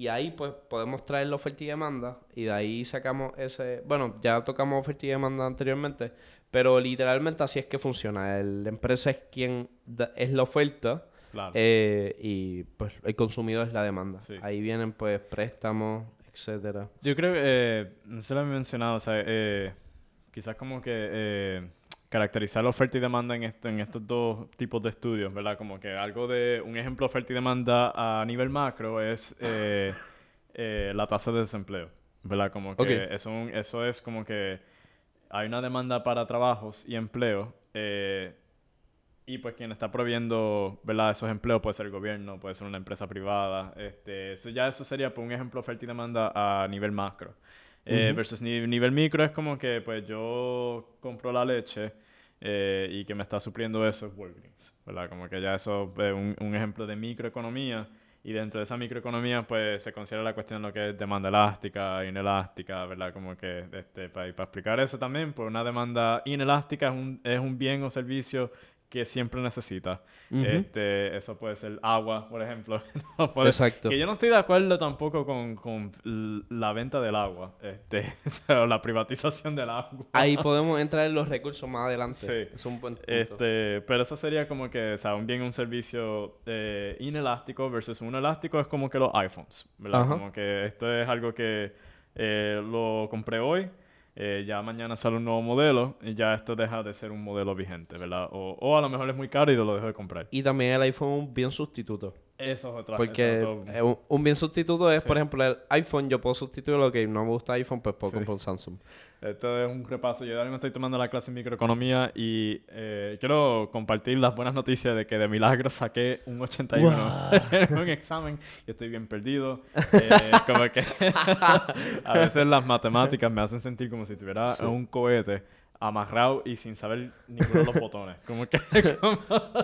Y ahí pues podemos traer la oferta y demanda y de ahí sacamos ese... Bueno, ya tocamos oferta y demanda anteriormente, pero literalmente así es que funciona. la empresa es quien es la oferta eh, y pues el consumidor es la demanda. Ahí vienen pues préstamos, etcétera. Yo creo que, eh, no se lo he mencionado, o sea, eh, quizás como que caracterizar la oferta y demanda en, esto, en estos dos tipos de estudios, ¿verdad? Como que algo de un ejemplo de oferta y demanda a nivel macro es eh, eh, la tasa de desempleo, ¿verdad? Como que eso, eso es como que hay una demanda para trabajos y empleo eh, y pues quien está proviendo, ¿verdad? Esos empleos puede ser el gobierno, puede ser una empresa privada, este, eso ya eso sería por un ejemplo de oferta y demanda a nivel macro. Eh, versus nivel micro es como que pues yo compro la leche eh, y que me está supliendo eso es Walgreens, ¿verdad? Como que ya eso es un, un, ejemplo de microeconomía y dentro de esa microeconomía pues se considera la cuestión de lo que es demanda elástica, inelástica, ¿verdad? Como que este, para, para explicar eso también, pues una demanda inelástica es un, es un bien o servicio que siempre necesita. este, eso puede ser agua, por ejemplo. Exacto. Que yo no estoy de acuerdo tampoco con, con la venta del agua, este, o la privatización del agua. Ahí podemos entrar en los recursos más adelante. Sí. Es un buen punto. Este, pero eso sería como que, o sea, un bien un servicio eh, inelástico versus un elástico es como que los iPhones, ¿verdad? Como que esto es algo que eh, lo compré hoy eh, ya mañana sale un nuevo modelo y ya esto deja de ser un modelo vigente, ¿verdad? O, o a lo mejor es muy caro y lo dejo de comprar. Y también el iPhone es bien sustituto. Eso es otra Porque un, bien sustituto es, por ejemplo, el iPhone. Yo puedo sustituir lo que no me gusta iPhone, pues puedo comprar un Samsung. Esto es un repaso. Yo ahora mismo estoy tomando la clase de microeconomía y eh, quiero compartir las buenas noticias de que de milagro saqué un 81 en un examen. y estoy bien perdido. Eh, como que a veces las matemáticas me hacen sentir como si tuviera un cohete amarrado y sin saber ninguno de los botones. Como que...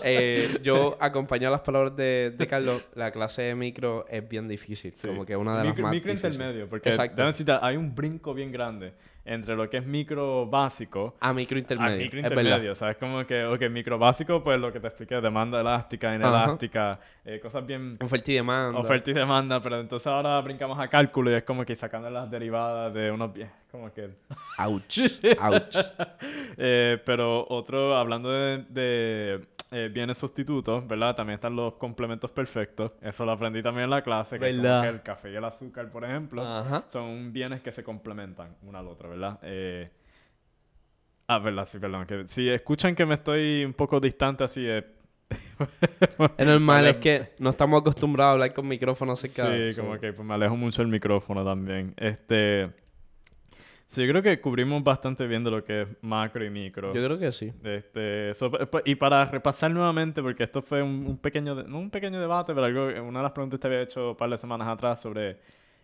Eh, yo acompañé las palabras de, de, Carlos. La clase de micro es bien difícil. Como que una de las más Micro intermedio. Porque hay un brinco bien grande entre lo que es micro básico a micro intermedio. A micro intermedio, ¿sabes? Como que, ok, micro básico, pues lo que te expliqué, demanda elástica, inelástica, eh, cosas bien... Oferta y demanda. Oferta y demanda, pero entonces ahora brincamos a cálculo y es como que sacando las derivadas de unos pies, como que... Ouch, ouch. Eh, pero otro, hablando de, eh, bienes sustitutos, ¿verdad? También están los complementos perfectos. Eso lo aprendí también en la clase, que, que el café y el azúcar, por ejemplo, son bienes que se complementan uno al otro, ¿verdad? Eh... Ah, verdad, sí, perdón. Que, si escuchan que me estoy un poco distante así, es... es normal, es que no estamos acostumbrados a hablar con micrófonos cerca. Sí, como que pues, me alejo mucho el micrófono también. Este... Sí, yo creo que cubrimos bastante bien de lo que es macro y micro. Yo creo que sí. Este, y para repasar nuevamente, porque esto fue un, pequeño, no un pequeño debate, pero algo, una de las preguntas que te había hecho un par de semanas atrás sobre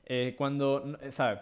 eh, cuando, ¿sabes?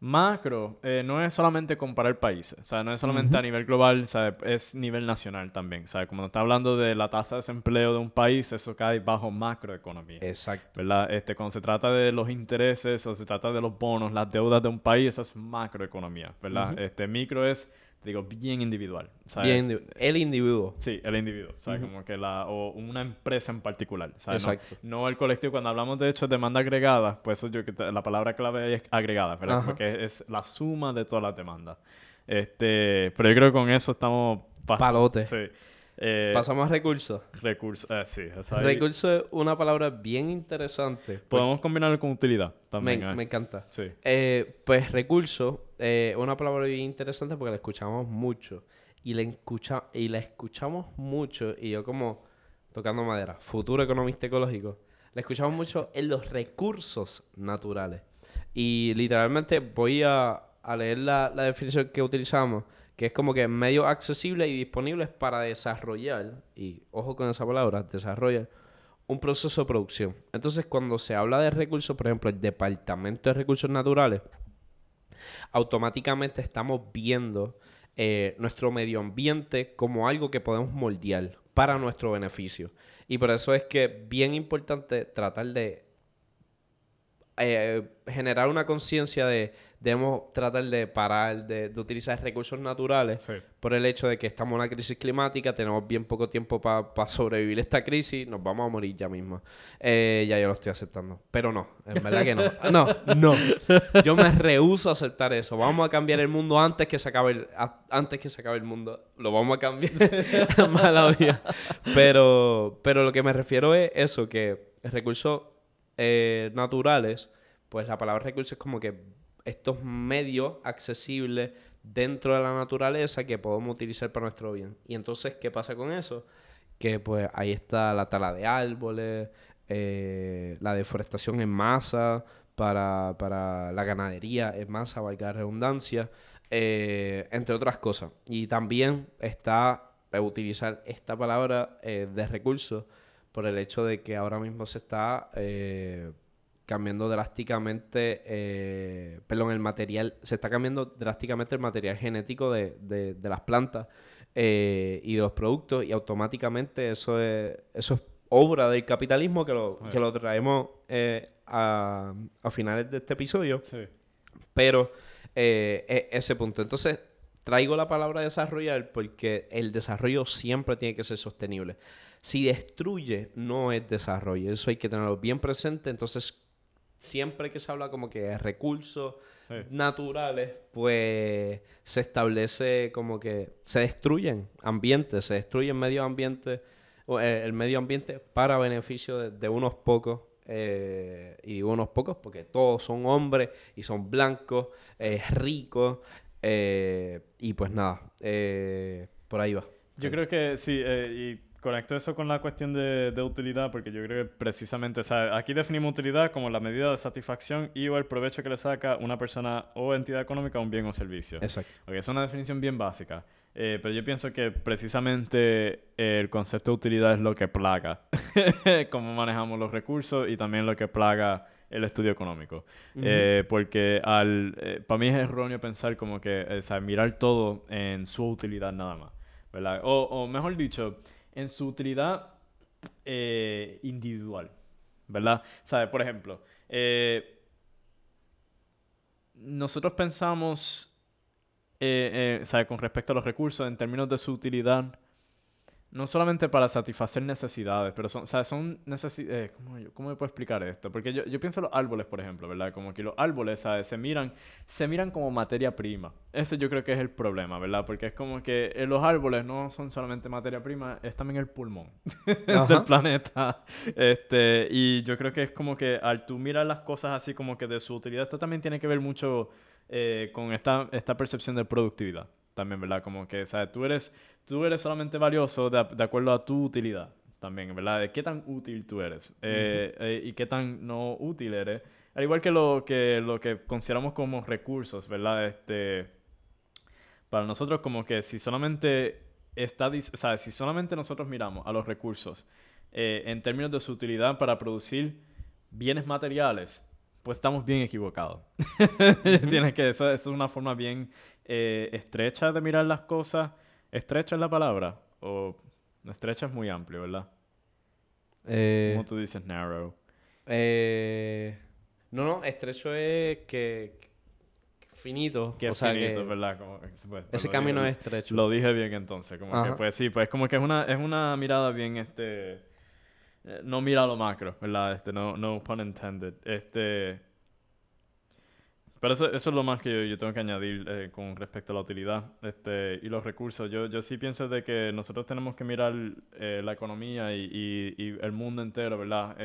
Macro eh, no es solamente comparar países, o sea, no es solamente a nivel global, ¿sabes? es nivel nacional también. ¿sabes? Como está hablando de la tasa de desempleo de un país, eso cae bajo macroeconomía. Exacto. ¿verdad? Este, cuando se trata de los intereses o se trata de los bonos, las deudas de un país, eso es macroeconomía. ¿verdad? este, micro es digo, bien individual. Bien, el individuo. Sí, el individuo, ¿sabes? Como que la, o una empresa en particular, ¿sabes? Exacto. No, el colectivo, cuando hablamos de hecho de demanda agregada, pues eso yo la palabra clave es agregada, ¿verdad? Porque es la suma de todas las demandas. Este, pero yo creo que con eso estamos... Palote. Sí. Eh, Pasamos a recursos. Recursos, eh, sí. Recurso es una palabra bien interesante. Podemos combinarlo con utilidad también. Me, eh. me encanta. Sí. pues recurso es una palabra bien interesante porque la escuchamos mucho. Y la, escucha, y la escuchamos mucho. Y yo como tocando madera, futuro economista ecológico. La escuchamos mucho en los recursos naturales. Y literalmente voy a, a leer la, la definición que utilizamos que es como que medios accesibles y disponibles para desarrollar, y ojo con esa palabra, desarrollar un proceso de producción. Entonces, cuando se habla de recursos, por ejemplo, el Departamento de Recursos Naturales, automáticamente estamos viendo eh, nuestro medio ambiente como algo que podemos moldear para nuestro beneficio. Y por eso es que bien importante tratar de eh, generar una conciencia de debemos tratar de parar de, utilizar recursos naturales por el hecho de que estamos en una crisis climática, tenemos bien poco tiempo para sobrevivir esta crisis, nos vamos a morir ya mismo. Eh, ya yo lo estoy aceptando. Pero no, en verdad que no. No, no. Yo me rehuso a aceptar eso. Vamos a cambiar el mundo antes que se acabe el, antes que se acabe el mundo. Lo vamos a cambiar. Mala vida. Pero, pero lo que me refiero es eso, que recursos eh, naturales, pues la palabra recursos es como que estos medios accesibles dentro de la naturaleza que podemos utilizar para nuestro bien. Y entonces, ¿qué pasa con eso? Que pues ahí está la tala de árboles, eh, la deforestación en masa para, la ganadería en masa, valga la redundancia, eh, entre otras cosas. Y también está utilizar esta palabra de recursos por el hecho de que ahora mismo se está cambiando drásticamente, eh, perdón, el material, se está cambiando drásticamente el material genético de, de, las plantas eh, y de los productos y automáticamente eso es, eso es obra del capitalismo que lo, que lo traemos eh, a, a, finales de este episodio. Sí. Pero eh, e, ese punto. Entonces, traigo la palabra desarrollar porque el desarrollo siempre tiene que ser sostenible. Si destruye, no es desarrollo. Eso hay que tenerlo bien presente. Entonces, siempre que se habla como que de recursos naturales, pues se establece como que se destruyen ambientes, se destruyen medio ambiente, eh, el medio ambiente para beneficio de, unos pocos. Eh, y digo unos pocos porque todos son hombres y son blancos, eh, ricos, y pues nada, por ahí va. Yo creo que sí, y Conecto eso con la cuestión de, utilidad, porque yo creo que precisamente, o sea, aquí definimos utilidad como la medida de satisfacción y o el provecho que le saca una persona o entidad económica a un bien o servicio. Exacto. Okay, es una definición bien básica. Eh, pero yo pienso que precisamente el concepto de utilidad es lo que plaga cómo manejamos los recursos y también lo que plaga el estudio económico. Eh, porque al, eh, para mí es erróneo pensar como que, o sea, mirar todo en su utilidad nada más. ¿verdad? O, o mejor dicho, en su utilidad eh, individual, ¿verdad? ¿Sabe? Por ejemplo, eh, nosotros pensamos eh, eh, con respecto a los recursos, en términos de su utilidad, no solamente para satisfacer necesidades, pero son, o sea, son necesidades... Eh, ¿cómo, ¿cómo, me puedo explicar esto? Porque yo, yo, pienso en los árboles, por ejemplo, ¿verdad? Como que los árboles, ¿sabes? Se miran, se miran como materia prima. Ese yo creo que es el problema, ¿verdad? Porque es como que eh, los árboles no son solamente materia prima, es también el pulmón del planeta. Este, y yo creo que es como que al tú mirar las cosas así como que de su utilidad, esto también tiene que ver mucho eh, con esta, esta percepción de productividad también, ¿verdad? Como que, ¿sabes? Tú eres, tú eres solamente valioso de, de acuerdo a tu utilidad también, ¿verdad? De qué tan útil tú eres eh, eh, y qué tan no útil eres. Al igual que lo que, lo que consideramos como recursos, ¿verdad? Este, para nosotros como que si solamente está, o sea, si solamente nosotros miramos a los recursos eh, en términos de su utilidad para producir bienes materiales, pues estamos bien equivocados. Tienes que, eso, es una forma bien eh, estrecha de mirar las cosas. ¿Estrecha es la palabra? O estrecha es muy amplio, ¿verdad? Eh, ¿Cómo tú dices narrow? Eh, no, no, estrecho es que, finito. Que es finito, ¿verdad? Pues, ese camino es estrecho. Lo dije bien entonces, como que pues sí, pues como que es una, es una mirada bien, este eh, no mira lo macro, ¿verdad? Este, no, no pun intended. Este, pero eso, eso es lo más que yo, tengo que añadir eh, con respecto a la utilidad este, y los recursos. Yo, yo sí pienso de que nosotros tenemos que mirar eh, la economía y, y, el mundo entero, ¿verdad?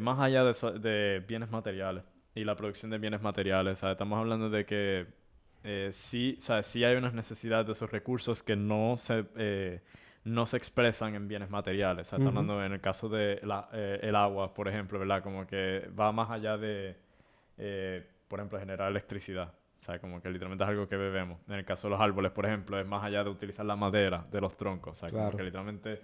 más allá de, de, bienes materiales y la producción de bienes materiales. Estamos hablando de que sí, sí hay unas necesidades de esos recursos que no se no se expresan en bienes materiales. O hablando en el caso de eh, el agua, por ejemplo, ¿verdad? Como que va más allá de, eh, por ejemplo, generar electricidad. O sea, como que literalmente es algo que bebemos. En el caso de los árboles, por ejemplo, es más allá de utilizar la madera de los troncos. O sea, como que literalmente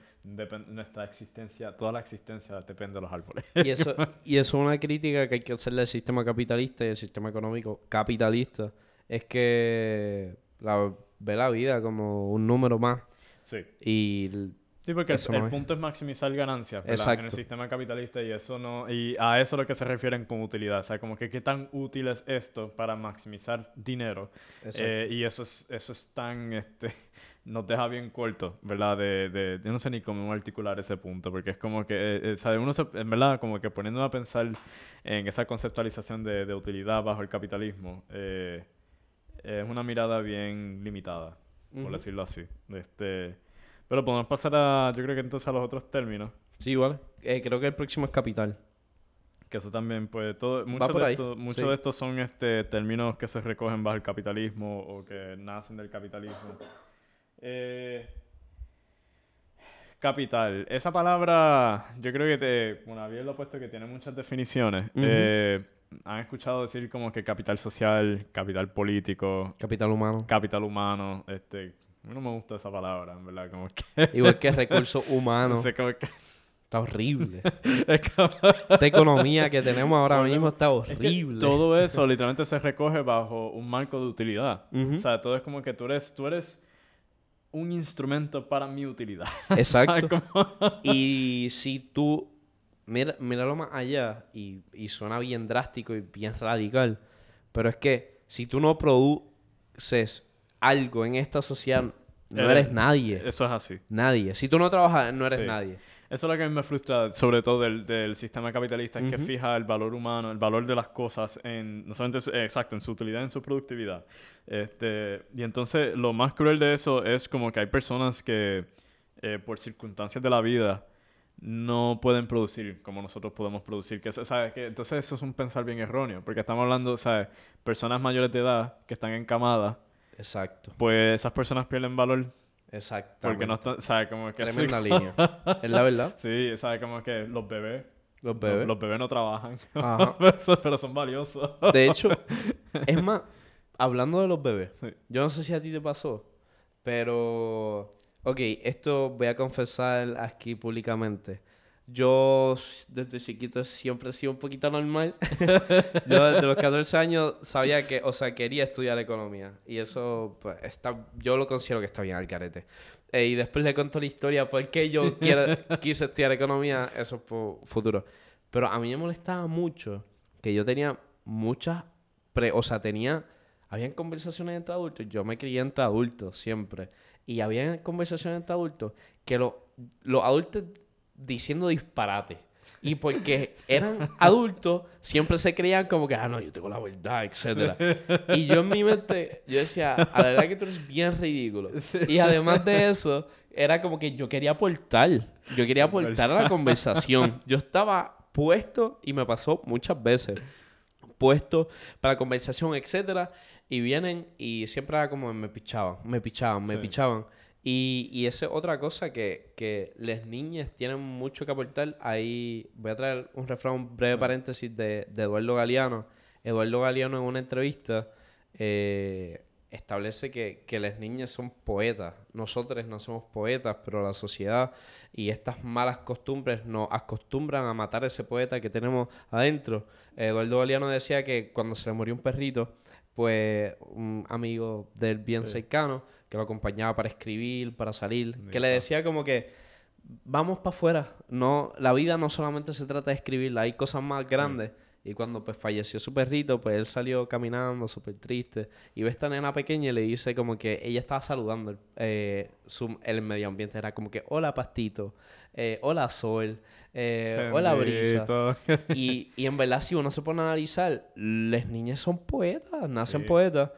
nuestra existencia, toda la existencia depende de los árboles. Y eso, y eso es una crítica que hay que hacerle al sistema capitalista y al sistema económico capitalista. Es que la, ve la vida como un número más Sí. Y Sí, porque el, punto es maximizar ganancias en el sistema capitalista y eso no y a eso es lo que se refieren con utilidad, o sea, como que qué tan útil es esto para maximizar dinero eh, y eso es eso es tan este nos deja bien corto, ¿verdad? De, de, yo no sé ni cómo articular ese punto porque es como que, eh, eh uno se, en verdad como que poniéndome a pensar en esa conceptualización de, de utilidad bajo el capitalismo eh, es una mirada bien limitada por decirlo así. Este, pero podemos pasar a, yo creo que entonces a los otros términos. Sí, igual. Eh, creo que el próximo es capital. Que eso también, pues, todo, muchos, de, esto, muchos de estos son este, términos que se recogen bajo el capitalismo o que nacen del capitalismo. Eh, capital. Esa palabra, yo creo que te, bueno, había lo puesto que tiene muchas definiciones. eh, han escuchado decir como que capital social, capital político. Capital humano. Capital humano. Este, a mí no me gusta esa palabra, en verdad. Como que... Igual que recursos humanos. Está horrible. Esta economía que tenemos ahora mismo está horrible. todo eso literalmente se recoge bajo un marco de utilidad. O sea, todo es como que tú eres, tú eres un instrumento para mi utilidad. Exacto. y si tú mira, míralo más allá y, suena bien drástico y bien radical, pero es que si tú no produces algo en esta sociedad, no eres eh, nadie. Eso es así. Nadie. Si tú no trabajas, no eres nadie. Eso es lo que a mí me frustra, sobre todo del, sistema capitalista, es que fija el valor humano, el valor de las cosas en, no solamente, exacto, en su utilidad, en su productividad. Este, y entonces, lo más cruel de eso es como que hay personas que, eh, por circunstancias de la vida, no pueden producir como nosotros podemos producir. Que, ¿sabes? Que, entonces eso es un pensar bien erróneo, porque estamos hablando, ¿sabes? Personas mayores de edad que están encamadas. Exacto. Pues esas personas pierden valor. Exacto. Porque no están, ¿sabes? Como que... Tremenda línea. es la verdad. Sí, ¿sabes? Como que los bebés... Los bebés. Los, bebés no trabajan. pero son valiosos. de hecho, es más, hablando de los bebés, yo no sé si a ti te pasó, pero Ok, esto voy a confesar aquí públicamente. Yo desde chiquito siempre he sido un poquito normal. yo desde los 14 años sabía que, o sea, quería estudiar economía. Y eso, pues, está, yo lo considero que está bien al carete. Eh, y después le cuento la historia por qué yo quiero, quise estudiar economía, eso es por futuro. Pero a mí me molestaba mucho que yo tenía muchas, pre, o sea, tenía habían conversaciones entre adultos, yo me crié entre adultos siempre, y había conversaciones entre adultos que los adultos diciendo disparate. Y porque eran adultos, siempre se creían como que, ah, no, yo tengo la verdad, etc. Y yo en mi mente, yo decía, a la verdad que tú eres bien ridículo. Y además de eso, era como que yo quería aportar. Yo quería aportar a la conversación. Yo estaba puesto, y me pasó muchas veces, puesto para conversación, etc. Y vienen y siempre era como me pichaban, me pichaban, me pichaban. Y, y esa es otra cosa que, que las niñas tienen mucho que aportar. Ahí voy a traer un refrán, un breve paréntesis de, de, Eduardo Galeano. Eduardo Galeano en una entrevista eh, establece que, que, las niñas son poetas. Nosotros no somos poetas, pero la sociedad y estas malas costumbres nos acostumbran a matar a ese poeta que tenemos adentro. Eduardo Galeano decía que cuando se le murió un perrito, pues un amigo del bien cercano que lo acompañaba para escribir, para salir, que le decía como que vamos para afuera, no la vida no solamente se trata de escribirla, hay cosas más grandes. Y cuando pues falleció su perrito, pues él salió caminando súper triste. Y ve esta nena pequeña y le dice como que ella estaba saludando eh, el medio ambiente. Era como que, hola pastito, eh, hola sol, eh, hola brisa. y, y en verdad si uno se pone a analizar, las niñas son poetas, nacen poetas.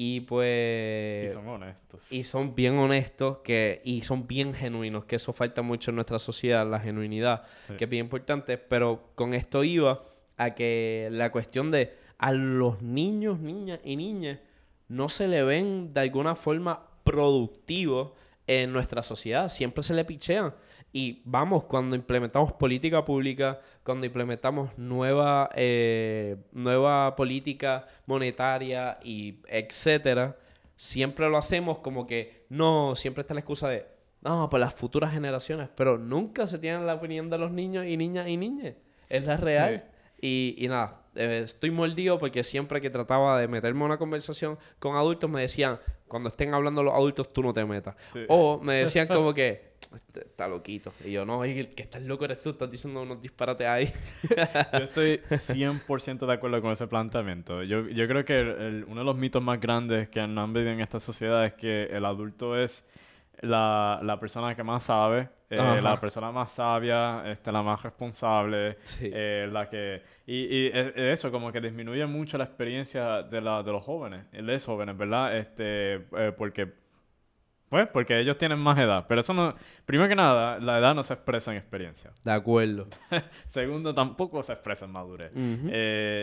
Y pues... Y son honestos. Y son bien honestos que, y son bien genuinos, que eso falta mucho en nuestra sociedad, la genuinidad, que es bien importante. Pero con esto iba a que la cuestión de a los niños, niñas y niñas no se le ven de alguna forma productivos en nuestra sociedad. Siempre se le pichean. Y vamos, cuando implementamos política pública, cuando implementamos nueva, eh, nueva política monetaria y etcétera, siempre lo hacemos como que no, siempre está la excusa de no, pues las futuras generaciones, pero nunca se tiene la opinión de los niños y niñas y niñas. Es la real. Y, y nada, eh, estoy mordido porque siempre que trataba de meterme en una conversación con adultos me decían, cuando estén hablando los adultos, tú no te metas. O me decían como que, este, está loquito. Y yo, no, el que estás loco eres tú, estás diciendo unos disparates ahí. yo estoy 100% de acuerdo con ese planteamiento. Yo, yo creo que uno de los mitos más grandes que han habido en esta sociedad es que el adulto es la, la persona que más sabe, eh, la persona más sabia, este, la más responsable, eh, la que... Y, y, eso, como que disminuye mucho la experiencia de, la, de los jóvenes, de jóvenes, ¿verdad? Este, eh, porque... Pues, porque ellos tienen más edad. Pero eso no... Primero que nada, la edad no se expresa en experiencia. De acuerdo. Segundo, tampoco se expresa en madurez.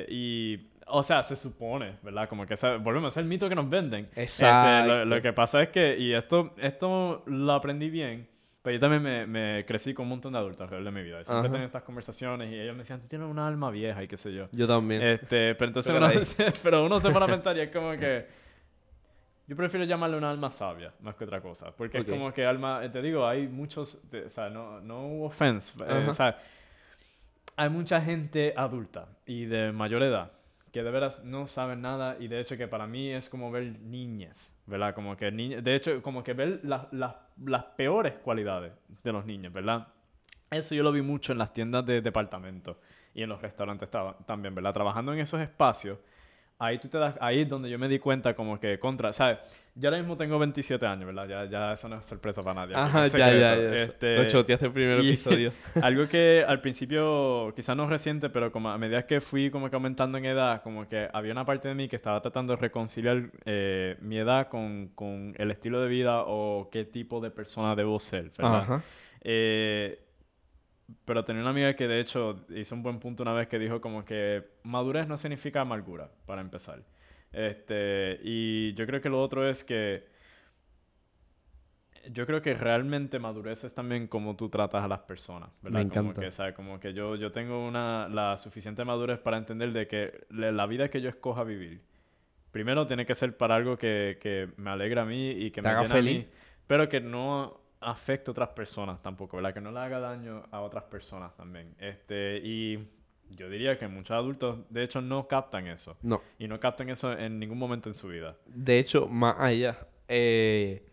y o sea, se supone, ¿verdad? Como que volvemos a el mito que nos venden. Este, Exacto. lo, que pasa es que, y esto, esto lo aprendí bien, pero yo también me, me crecí con un montón de adultos alrededor de mi vida. siempre tenía estas conversaciones y ellos me decían, tú tienes una alma vieja y qué sé yo. Yo también. Este, pero entonces pero, uno, pero uno se pone a pensar y es como que... Yo prefiero llamarle una alma sabia más que otra cosa. Porque es como que alma... Te digo, hay muchos... o sea, no, no offense. Eh, o sea, hay mucha gente adulta y de mayor edad que de veras no saben nada y de hecho que para mí es como ver niñas, ¿verdad? Como que niñas, de hecho como que ver las peores cualidades de los niños, ¿verdad? Eso yo lo vi mucho en las tiendas de departamento y en los restaurantes también, ¿verdad? Trabajando en esos espacios ahí tú te das, ahí es donde yo me di cuenta como que contra, ¿sabes? Yo ahora mismo tengo 27 años, ¿verdad? Ya, ya eso no es sorpresa para nadie. Ajá, ya, ya, ya. Este, Lo choteaste el primer episodio. algo que al principio, quizás no es reciente, pero como a medida que fui como que aumentando en edad, como que había una parte de mí que estaba tratando de reconciliar eh, mi edad con, con, el estilo de vida o qué tipo de persona debo ser, ¿verdad? Ajá. Eh, pero tenía una amiga que de hecho hizo un buen punto una vez que dijo como que madurez no significa amargura, para empezar. Este, y yo creo que lo otro es que yo creo que realmente madurez es también como tú tratas a las personas, ¿verdad? Me encanta. Como que, ¿sabes? Como que yo, yo tengo una, la suficiente madurez para entender de que la vida que yo escoja vivir, primero tiene que ser para algo que, que me alegra a mí y que me haga feliz. a mí, pero que no afecte a otras personas tampoco, ¿verdad? Que no le haga daño a otras personas también. Este, y yo diría que muchos adultos, de hecho, no captan eso. No. Y no captan eso en ningún momento en su vida. De hecho, más allá. Eh,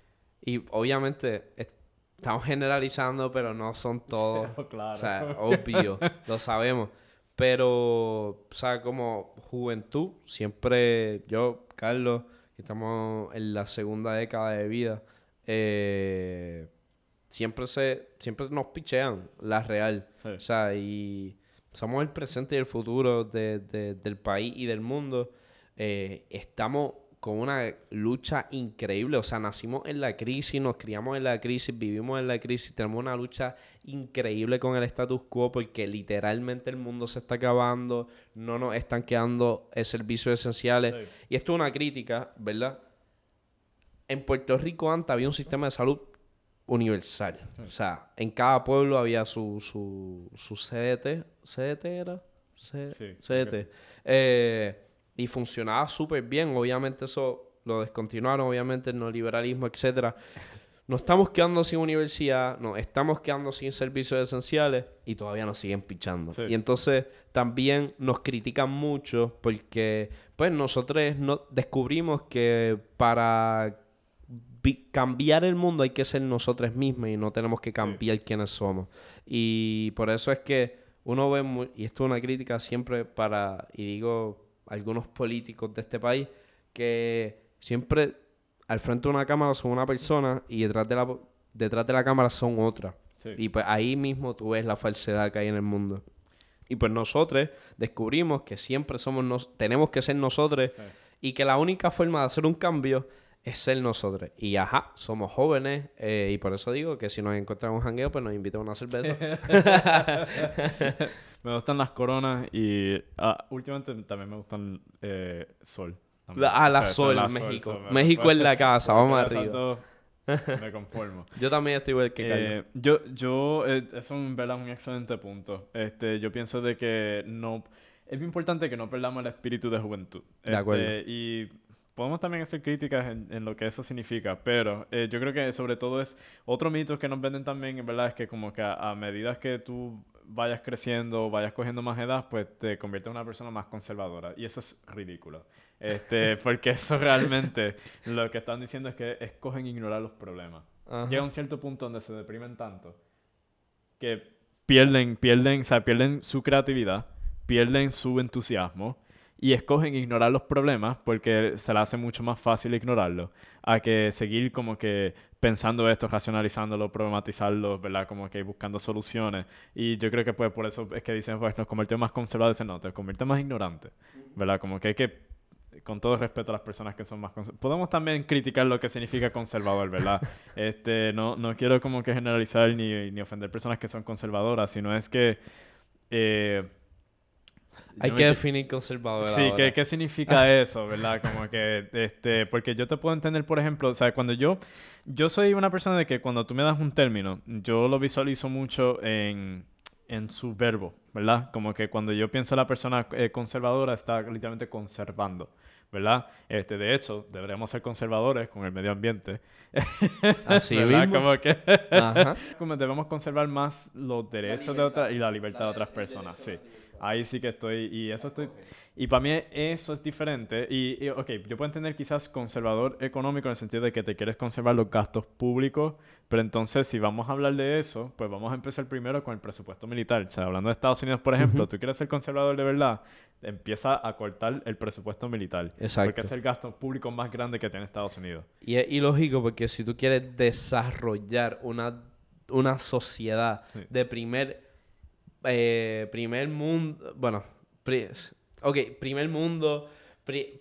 y obviamente estamos generalizando, pero no son todos. claro. O sea, obvio, lo sabemos. Pero, o sea, como juventud, siempre yo, Carlos, que estamos en la segunda década de vida, eh, siempre se siempre nos pichean la real. O sea, y somos el presente y el futuro del país y del mundo. Eh, estamos con una lucha increíble. O sea, nacimos en la crisis, nos criamos en la crisis, vivimos en la crisis, tenemos una lucha increíble con el status quo porque literalmente el mundo se está acabando, no nos están quedando servicios esenciales. Y esto es una crítica, ¿verdad? En Puerto Rico antes había un sistema de salud universal. O sea, en cada pueblo había su, su, su CDT. ¿CDT era? sí, CDT. Eh, y funcionaba súper bien. Obviamente eso lo descontinuaron, obviamente el neoliberalismo, etcétera. Nos estamos quedando sin universidad, nos estamos quedando sin servicios esenciales y todavía nos siguen pichando. Y entonces también nos critican mucho porque pues nosotros no, descubrimos que para cambiar el mundo hay que ser nosotros mismos y no tenemos que cambiar quiénes somos. Y por eso es que uno ve, y esto es una crítica siempre para, y digo algunos políticos de este país que siempre al frente de una cámara son una persona y detrás de la, detrás de la cámara son otra. Y pues ahí mismo tú ves la falsedad que hay en el mundo. Y pues nosotros descubrimos que siempre somos nos tenemos que ser nosotros y que la única forma de hacer un cambio es ser nosotros. Y ajá, somos jóvenes eh, y por eso digo que si nos encontramos un jangueo, pues nos invitan a una cerveza. me gustan las coronas y ah, últimamente también me gustan eh, sol. a la sol, México. México es la casa, vamos arriba. me conformo. yo también estoy igual que eh, Yo, yo, eh, es un, un excelente punto. Este, yo pienso de que no... Es muy importante que no perdamos el espíritu de juventud. De acuerdo. Este, y podemos también hacer críticas en, lo que eso significa, pero eh, yo creo que sobre todo es otro mito que nos venden también, en verdad, es que como que a, medida que tú vayas creciendo, vayas cogiendo más edad, pues te conviertes en una persona más conservadora. Y eso es ridículo. Este, porque eso realmente lo que están diciendo es que escogen ignorar los problemas. Llega un cierto punto donde se deprimen tanto que pierden, pierden, o sea, pierden su creatividad, pierden su entusiasmo y escogen ignorar los problemas porque se les hace mucho más fácil ignorarlos a que seguir como que pensando esto, racionalizándolo, problematizarlo, ¿verdad? Como que buscando soluciones. Y yo creo que pues por eso es que dicen, pues nos convirtió más conservadores, no, te convierte más ignorante, ¿verdad? Como que hay que, con todo respeto a las personas que son más podemos también criticar lo que significa conservador, ¿verdad? este, no, no quiero como que generalizar ni, ni ofender personas que son conservadoras, sino es que... Eh, hay que definir conservador. Sí, ¿qué, ¿qué, significa eso, verdad? Como que, este, porque yo te puedo entender, por ejemplo, o sea, cuando yo, yo soy una persona de que cuando tú me das un término, yo lo visualizo mucho en, en su verbo, ¿verdad? Como que cuando yo pienso la persona eh, conservadora está literalmente conservando, ¿verdad? Este, de hecho, deberíamos ser conservadores con el medio ambiente. Así mismo. Como que como debemos conservar más los derechos de otras y la libertad de otras personas, sí. Ahí sí que estoy, y eso estoy, y para mí eso es diferente, y, ok, yo puedo entender quizás conservador económico en el sentido de que te quieres conservar los gastos públicos, pero entonces si vamos a hablar de eso, pues vamos a empezar primero con el presupuesto militar. O sea, hablando de Estados Unidos, por ejemplo, tú quieres ser conservador de verdad, empieza a cortar el presupuesto militar. Exacto. Porque es el gasto público más grande que tiene Estados Unidos. Y es ilógico porque si tú quieres desarrollar una, una sociedad de primer eh, primer mundo, bueno, ok, primer mundo,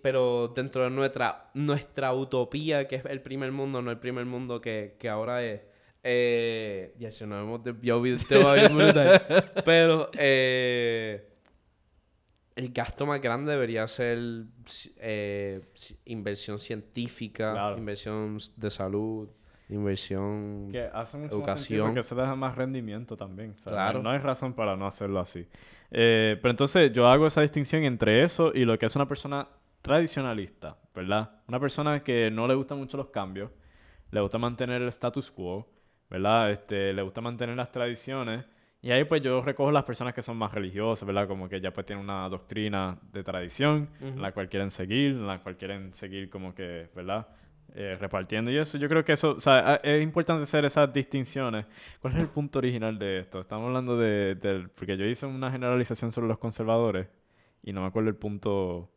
pero dentro de nuestra, nuestra utopía, que es el primer mundo, no el primer mundo que, que ahora es. Eh, ya se nos hemos desviado brutal. pero eh, el gasto más grande debería ser eh, inversión científica, inversión de salud inversión, que hace mucho educación. Porque se deja más rendimiento también. claro. No hay razón para no hacerlo así. Eh, pero entonces yo hago esa distinción entre eso y lo que es una persona tradicionalista, ¿verdad? Una persona que no le gustan mucho los cambios, le gusta mantener el status quo, ¿verdad? Este, le gusta mantener las tradiciones. Y ahí pues yo recojo las personas que son más religiosas, ¿verdad? Como que ya pues tienen una doctrina de tradición, la cual quieren seguir, la cual quieren seguir como que, ¿verdad? Eh, repartiendo y eso. Yo creo que eso, o sea, es importante hacer esas distinciones. ¿Cuál es el punto original de esto? Estamos hablando de, del, porque yo hice una generalización sobre los conservadores y no me acuerdo el punto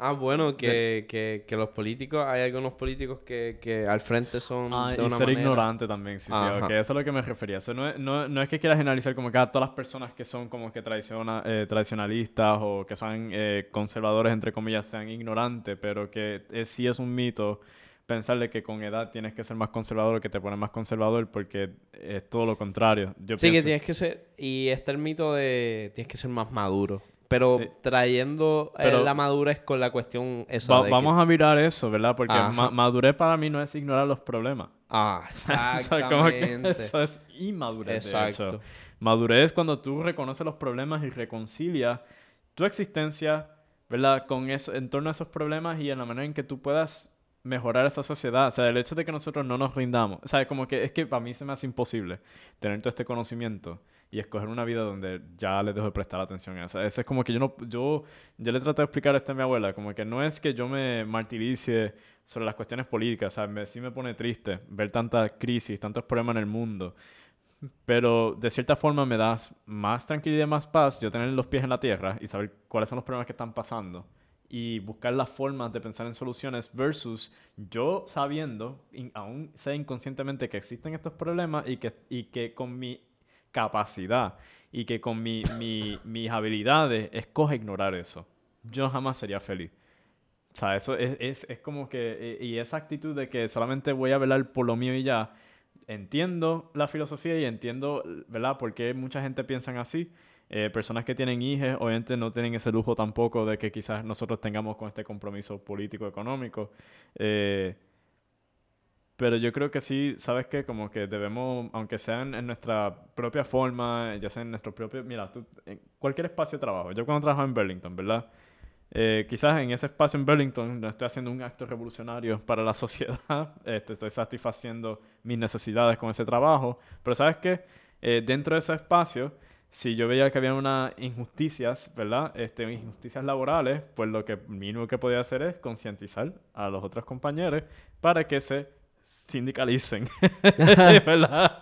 Ah, bueno, que, que, que, los políticos, hay algunos políticos que, que al frente son ah, de y ser ignorante también, sí, sí, eso es a lo que me refería. Eso no, es, no, no es que quieras generalizar como que a todas las personas que son como que tradiciona, eh, tradicionalistas o que son eh, conservadores, entre comillas, sean ignorantes, pero que sí es un mito pensarle que con edad tienes que ser más conservador o que te pone más conservador porque es todo lo contrario. Yo sí, que tienes que ser, y está el mito de tienes que ser más maduro. Pero trayendo eh, la madurez con la cuestión esa Vamos a mirar eso, ¿verdad? Porque madurez para mí no es ignorar los problemas. Ah, exactamente. eso es inmadurez, Exacto. de hecho. Madurez es cuando tú reconoces los problemas y reconcilias tu existencia, ¿verdad? Con eso, en torno a esos problemas y en la manera en que tú puedas mejorar esa sociedad. O sea, el hecho de que nosotros no nos rindamos. O sea, como que es que para mí se me hace imposible tener todo este conocimiento y escoger una vida donde ya le dejo de prestar atención a eso. Ese es como que yo no, yo, yo le trato de explicar esto a mi abuela, como que no es que yo me martirice sobre las cuestiones políticas, o sea, sí me pone triste ver tanta crisis, tantos problemas en el mundo, pero de cierta forma me da más tranquilidad más paz yo tener los pies en la tierra y saber cuáles son los problemas que están pasando y buscar las formas de pensar en soluciones versus yo sabiendo, aún sé inconscientemente que existen estos problemas y que, y que con mi capacidad y que con mi, mi, mis habilidades escoge ignorar eso. Yo jamás sería feliz. O sea, eso es, es, es, como que... Eh, y esa actitud de que solamente voy a velar por lo mío y ya, entiendo la filosofía y entiendo, ¿verdad? Por qué mucha gente piensa así. Eh, personas que tienen hijos, obviamente no tienen ese lujo tampoco de que quizás nosotros tengamos con este compromiso político-económico. Eh, pero yo creo que sí, ¿sabes qué? Como que debemos, aunque sean en nuestra propia forma, ya sea en nuestro propio... Mira, tú, en cualquier espacio de trabajo. Yo cuando trabajaba en Burlington, ¿verdad? Eh, quizás en ese espacio en Burlington no estoy haciendo un acto revolucionario para la sociedad, este, estoy satisfaciendo mis necesidades con ese trabajo, pero ¿sabes qué? Eh, dentro de ese espacio, si yo veía que había unas injusticias, ¿verdad? Este, injusticias laborales, pues lo que mínimo que podía hacer es concientizar a los otros compañeros para que se sindicalicen. ¿Verdad?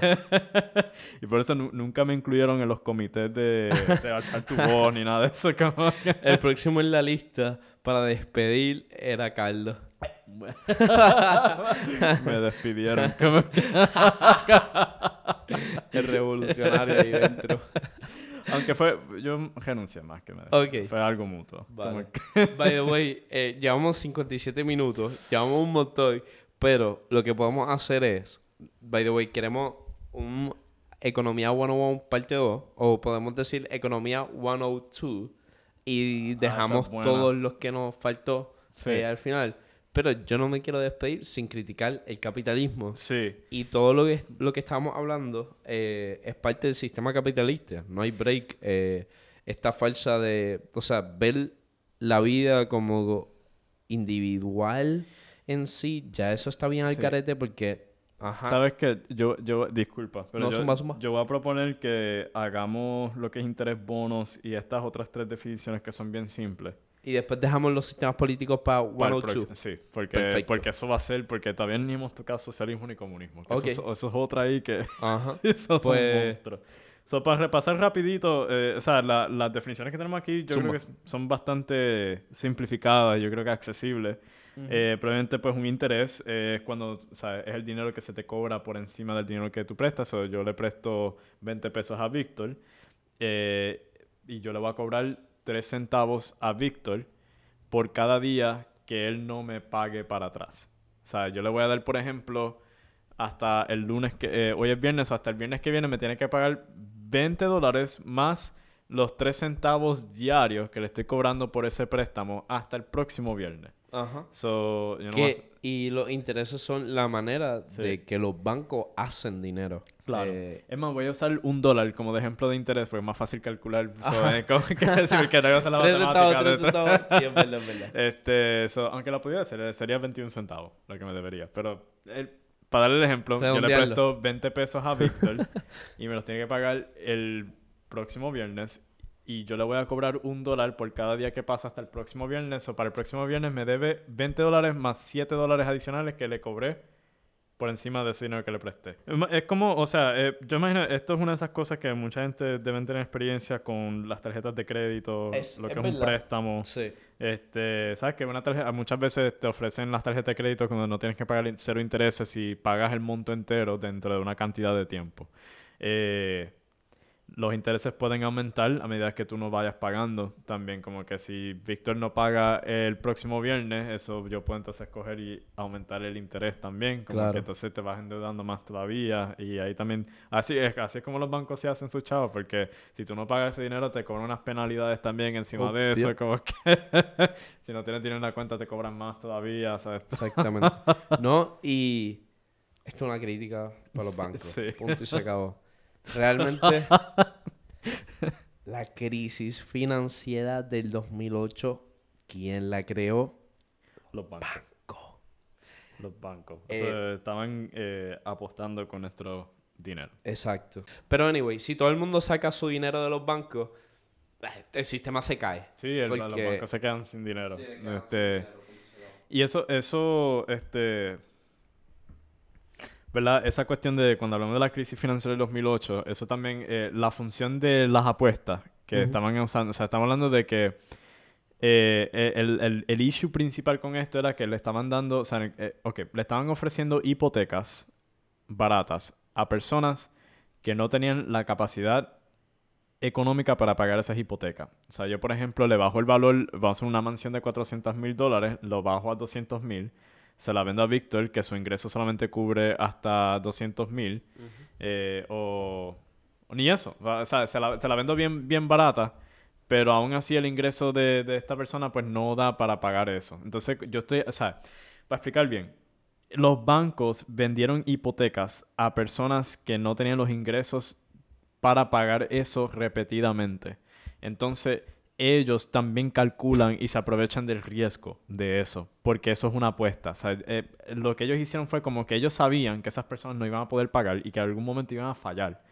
y por eso nunca me incluyeron en los comités de, de alzar tu voz ni nada de eso. El próximo en la lista para despedir era Carlos. me despidieron. El revolucionario ahí dentro. Aunque fue, yo renuncié más que me okay. Fue algo mutuo. By the way, eh, llevamos 57 minutos, llevamos un montón, pero lo que podemos hacer es, by the way, queremos un Economía 101 parte 2, o podemos decir Economía 102, y ah, dejamos todos los que nos faltó eh, al final. Pero yo no me quiero despedir sin criticar el capitalismo. Sí. Y todo lo que, lo que estamos hablando eh, es parte del sistema capitalista. No hay break. Eh, esta falsa de... O sea, ver la vida como individual en sí, ya eso está bien al carete porque... Ajá. Sabes que yo, yo, disculpa, pero yo, yo voy a proponer que hagamos lo que es interés bonos y estas otras tres definiciones que son bien simples. Y después dejamos los sistemas políticos para 102. Sí, porque, porque eso va a ser, porque todavía ni hemos tocado socialismo ni comunismo. Eso, es otra ahí que... Ajá. eso pues... So, para repasar rapidito, eh, o sea, las definiciones que tenemos aquí yo creo que son bastante simplificadas, yo creo que accesibles. Eh, probablemente pues un interés es cuando o sea, es el dinero que se te cobra por encima del dinero que tú prestas. O yo le presto 20 pesos a Víctor eh, y yo le voy a cobrar 3 centavos a Víctor por cada día que él no me pague para atrás. O sea, yo le voy a dar, por ejemplo, hasta el lunes que... Eh, hoy es viernes, hasta el viernes que viene me tiene que pagar 20 dólares más los 3 centavos diarios que le estoy cobrando por ese préstamo hasta el próximo viernes. Ajá. So, Y los intereses son la manera de que los bancos hacen dinero. Claro. Eh, es más, voy a usar un dólar como de ejemplo de interés porque es más fácil calcular. So, eh, como que decir que no la matemática. Sí, es verdad, Este, aunque lo pudiera hacer, eh, sería 21 centavos lo que me debería. Pero para darle el ejemplo, yo le presto 20 pesos a Víctor y me los tiene que pagar el próximo viernes y yo le voy a cobrar un dólar por cada día que pasa hasta el próximo viernes. O para el próximo viernes me debe 20 dólares más 7 dólares adicionales que le cobré por encima de ese dinero que le presté. Es como, o sea, eh, yo imagino, esto es una de esas cosas que mucha gente debe tener experiencia con las tarjetas de crédito, lo que es, un préstamo. Sí. Este, ¿sabes? Que una tarjeta, muchas veces te ofrecen las tarjetas de crédito cuando no tienes que pagar cero intereses y pagas el monto entero dentro de una cantidad de tiempo. Eh, los intereses pueden aumentar a medida que tú no vayas pagando. También como que si Víctor no paga el próximo viernes, eso yo puedo entonces coger y aumentar el interés también. Como que entonces te vas endeudando más todavía. Y ahí también, así es, así es como los bancos se hacen su chavo, porque si tú no pagas ese dinero te cobran unas penalidades también encima de eso. Como que si no tienes dinero en la cuenta te cobran más todavía, ¿sabes? Exactamente. no, y esto es una crítica para los bancos. Punto y se acabó. Realmente, la crisis financiera del 2008, ¿quién la creó? Los bancos. Los bancos. Eh, estaban eh, apostando con nuestro dinero. Exacto. Pero, anyway, si todo el mundo saca su dinero de los bancos, eh, el sistema se cae. Sí, los bancos se quedan sin dinero. Este, y eso, eso, este ¿verdad? Esa cuestión de cuando hablamos de la crisis financiera del 2008, eso también, eh, la función de las apuestas que estaban usando, o sea, estamos hablando de que eh, eh, el, el, el, issue principal con esto era que le estaban dando, o sea, ok, le estaban ofreciendo hipotecas baratas a personas que no tenían la capacidad económica para pagar esas hipotecas. O sea, yo, por ejemplo, le bajo el valor, vamos a hacer una mansión de 400 mil dólares, lo bajo a 200 mil se la vendo a Víctor, que su ingreso solamente cubre hasta 200 mil, eh, o, ni eso, o sea, se la, se la, vendo bien, bien barata, pero aún así el ingreso de, de, esta persona pues no da para pagar eso. Entonces yo estoy, o sea, para explicar bien, los bancos vendieron hipotecas a personas que no tenían los ingresos para pagar eso repetidamente. Entonces, ellos también calculan y se aprovechan del riesgo de eso, porque eso es una apuesta. O sea, eh, lo que ellos hicieron fue como que ellos sabían que esas personas no iban a poder pagar y que en algún momento iban a fallar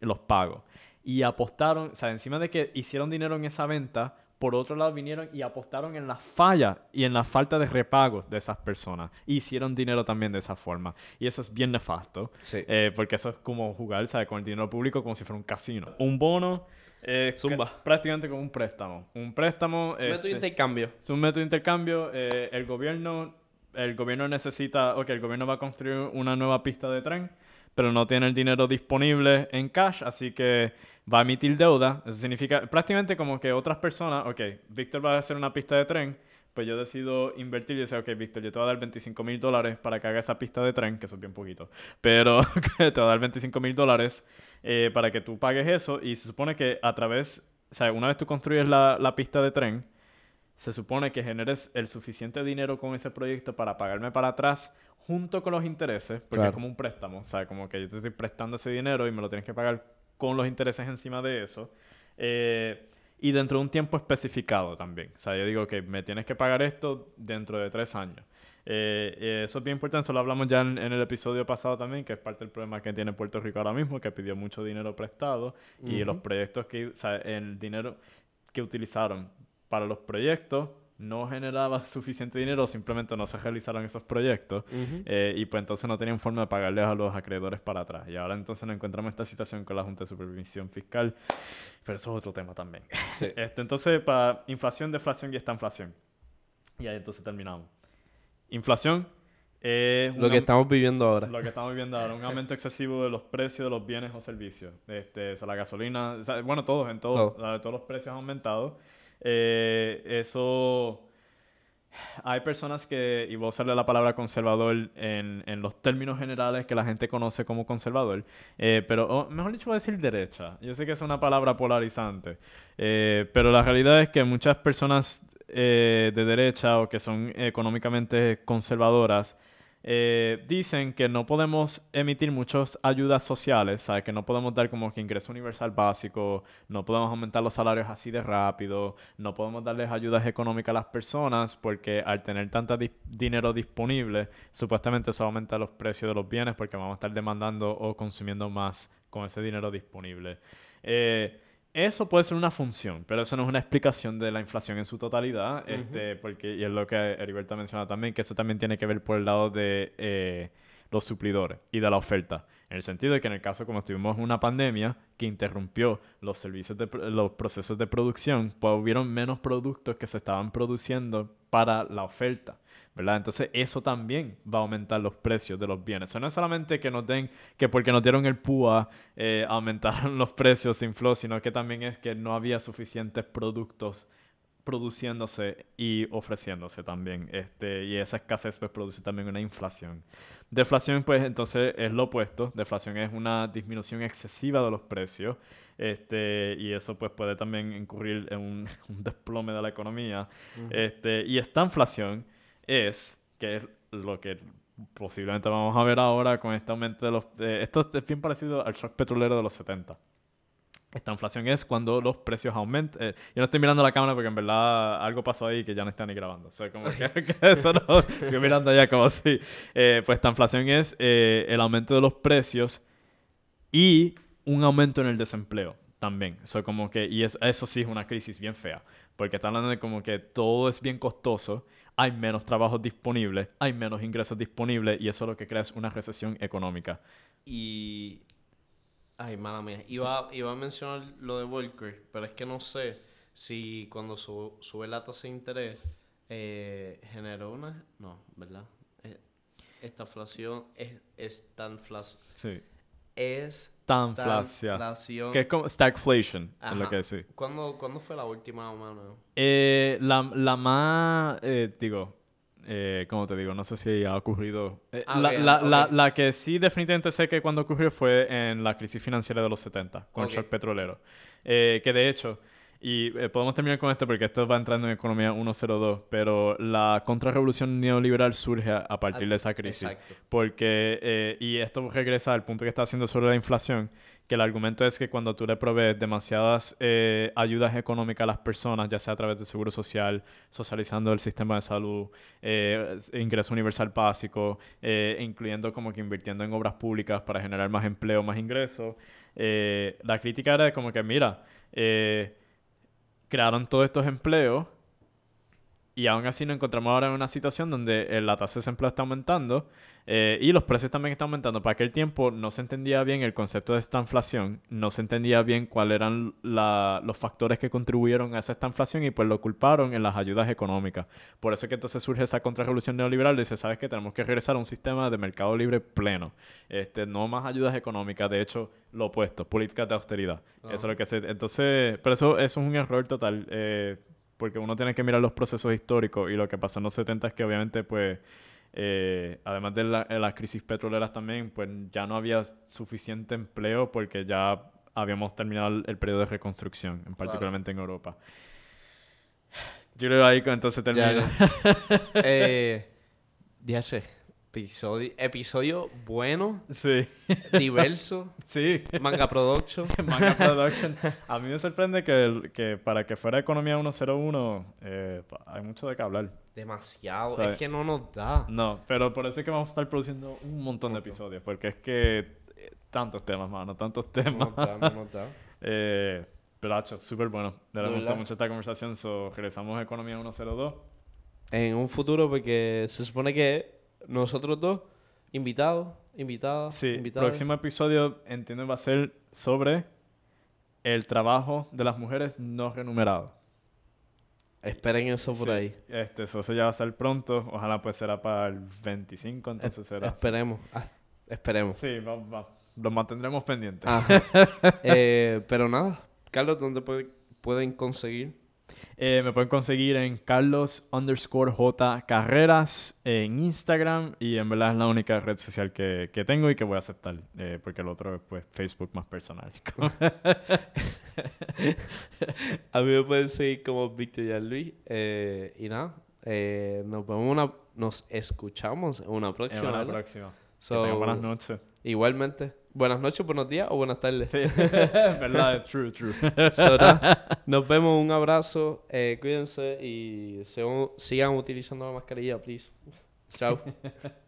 los pagos. Y apostaron, o sea, encima de que hicieron dinero en esa venta, por otro lado vinieron y apostaron en la falla y en la falta de repagos de esas personas. hicieron dinero también de esa forma. Y eso es bien nefasto, eh, porque eso es como jugar, ¿sabes? Con el dinero público como si fuera un casino. Un bono eh, Zumba. Prácticamente como un préstamo. Un préstamo. Un método de este, intercambio. Es un método de intercambio. Eh, el gobierno. El gobierno necesita. Ok, el gobierno va a construir una nueva pista de tren. Pero no tiene el dinero disponible en cash. Así que va a emitir deuda. Eso significa prácticamente como que otras personas. Ok, Víctor va a hacer una pista de tren pues yo decido invertir y decir, ok, Víctor, yo te voy a dar 25 mil dólares para que haga esa pista de tren, que eso es bien poquito, pero te voy a dar 25 mil dólares eh, para que tú pagues eso y se supone que a través, o sea, una vez tú construyes la, la pista de tren, se supone que generes el suficiente dinero con ese proyecto para pagarme para atrás junto con los intereses, porque es como un préstamo, o sea, como que yo te estoy prestando ese dinero y me lo tienes que pagar con los intereses encima de eso. Eh, y dentro de un tiempo especificado también. O sea, yo digo que me tienes que pagar esto dentro de tres años. Eh, eh, eso es bien importante, eso lo hablamos ya en, el episodio pasado también, que es parte del problema que tiene Puerto Rico ahora mismo, que pidió mucho dinero prestado y los proyectos que, o sea, el dinero que utilizaron para los proyectos no generaba suficiente dinero, simplemente no se realizaron esos proyectos eh, y pues entonces no tenían forma de pagarles a los acreedores para atrás. Y ahora entonces nos encontramos esta situación con la Junta de Supervisión Fiscal, pero eso es otro tema también. este, entonces, para inflación, deflación y esta inflación. Y ahí entonces terminamos. Inflación. es lo que estamos viviendo ahora. Lo que estamos viviendo ahora, un aumento excesivo de los precios de los bienes o servicios. Este, la gasolina, bueno, todos, en todo, todos los precios han aumentado. Eh, eso... Hay personas que, y voy a usarle la palabra conservador en, en los términos generales que la gente conoce como conservador, eh, pero mejor dicho voy a decir derecha. Yo sé que es una palabra polarizante, eh, pero la realidad es que muchas personas de derecha o que son económicamente conservadoras eh, dicen que no podemos emitir muchas ayudas sociales, ¿sabes? que no podemos dar como que ingreso universal básico, no podemos aumentar los salarios así de rápido, no podemos darles ayudas económicas a las personas porque al tener tanto dinero disponible, supuestamente eso aumenta los precios de los bienes porque vamos a estar demandando o consumiendo más con ese dinero disponible. Eh, eso puede ser una función, pero eso no es una explicación de la inflación en su totalidad, este, porque, y es lo que Heriberta mencionado también, que eso también tiene que ver por el lado de eh, los suplidores y de la oferta. En el sentido de que en el caso como tuvimos una pandemia que interrumpió los servicios de los procesos de producción, pues hubieron menos productos que se estaban produciendo para la oferta. ¿Verdad? Entonces eso también va a aumentar los precios de los bienes. Eso no es solamente que nos den, que porque nos dieron el PUA eh, aumentaron los precios sin flow, sino que también es que no había suficientes productos produciéndose y ofreciéndose también. Este, y esa escasez pues produce también una inflación. Deflación pues entonces es lo opuesto. Deflación es una disminución excesiva de los precios. Este, y eso pues puede también incurrir en un, desplome de la economía. este, y esta inflación es, que es lo que posiblemente vamos a ver ahora con este aumento de los... esto es bien parecido al shock petrolero de los 70. Esta inflación es cuando los precios aumentan. Eh, yo no estoy mirando la cámara porque en verdad algo pasó ahí que ya no está ni grabando. O sea, como que, eso no. Estoy mirando ya como así. Eh, pues esta inflación es eh, el aumento de los precios y un aumento en el desempleo también. Eso como que, y eso sí es una crisis bien fea. Porque está hablando de como que todo es bien costoso hay menos trabajos disponibles, hay menos ingresos disponibles y eso es lo que crea es una recesión económica. Y... Ay, mala mía. Iba, iba a mencionar lo de Volcker, pero es que no sé si cuando sube la tasa de interés eh, generó una... No, ¿verdad? Eh, esta inflación es, es tan... Sí. Es tan inflación. Que es como stagflation, es lo que decís. ¿Cuándo, ¿Cuándo, fue la última mano? Eh, la, la más, eh, digo, eh, ¿cómo te digo? No sé si ha ocurrido. Eh, ah, la, la, la, la, que sí definitivamente sé que cuando ocurrió fue en la crisis financiera de los 70, con el shock petrolero. que de hecho, y eh, podemos terminar con esto porque esto va entrando en economía 102, pero la contrarrevolución neoliberal surge a, partir de esa crisis. Porque, eh, y esto regresa al punto que está haciendo sobre la inflación, que el argumento es que cuando tú le provees demasiadas eh, ayudas económicas a las personas, ya sea a través de seguro social, socializando el sistema de salud, ingreso universal básico, incluyendo como que invirtiendo en obras públicas para generar más empleo, más ingresos, la crítica era como que, mira, crearon todos estos empleos y aún así nos encontramos ahora en una situación donde eh, la tasa de desempleo está aumentando eh, y los precios también están aumentando. Para aquel tiempo no se entendía bien el concepto de esta inflación, no se entendía bien cuáles eran los factores que contribuyeron a esa esta inflación y pues lo culparon en las ayudas económicas. Por eso es que entonces surge esa contrarrevolución neoliberal y dice, sabes que tenemos que regresar a un sistema de mercado libre pleno. Este, no más ayudas económicas, de hecho, lo opuesto, políticas de austeridad. Eso es lo que se... Entonces, pero eso, eso es un error total. Eh, porque uno tiene que mirar los procesos históricos y lo que pasó en los 70 es que obviamente pues eh, además de, las crisis petroleras también pues ya no había suficiente empleo porque ya habíamos terminado el, periodo de reconstrucción, en particularmente en Europa. Yo creo ahí entonces termina. eh, ya sé. Episodio, episodio bueno. Sí. Diverso. Sí. Manga Production. Manga Production. A mí me sorprende que, que para que fuera Economía 101 eh, hay mucho de qué hablar. Demasiado. Es que no nos da. No, pero por eso es que vamos a estar produciendo un montón de episodios. Porque es que eh, tantos temas, mano. Tantos temas. No nos da, no nos da. eh, pero, súper bueno. De verdad me gustó mucho esta conversación. So, regresamos a Economía 102. En un futuro, porque se supone que nosotros dos, invitados, invitadas, sí, el próximo episodio entiendo va a ser sobre el trabajo de las mujeres no remunerado. Esperen eso por ahí. Este, eso ya va a ser pronto. Ojalá pues será para el 25, entonces será. Esperemos. Ah, esperemos. Sí, va, va. Lo mantendremos pendiente. eh, pero nada. Carlos, ¿dónde pueden conseguir eh, me pueden conseguir en Carlos underscore J Carreras en Instagram y en verdad es la única red social que, que tengo y que voy a aceptar eh, porque el otro es pues Facebook más personal. a mí me pueden seguir como Víctor y Luis eh, y nada, nos vemos una, nos escuchamos en una próxima. En una próxima. buenas noches. Igualmente. Buenas noches, buenos días o buenas tardes. Verdad, true, true. nos vemos, un abrazo, eh, cuídense y sigan utilizando la mascarilla, please. Chao.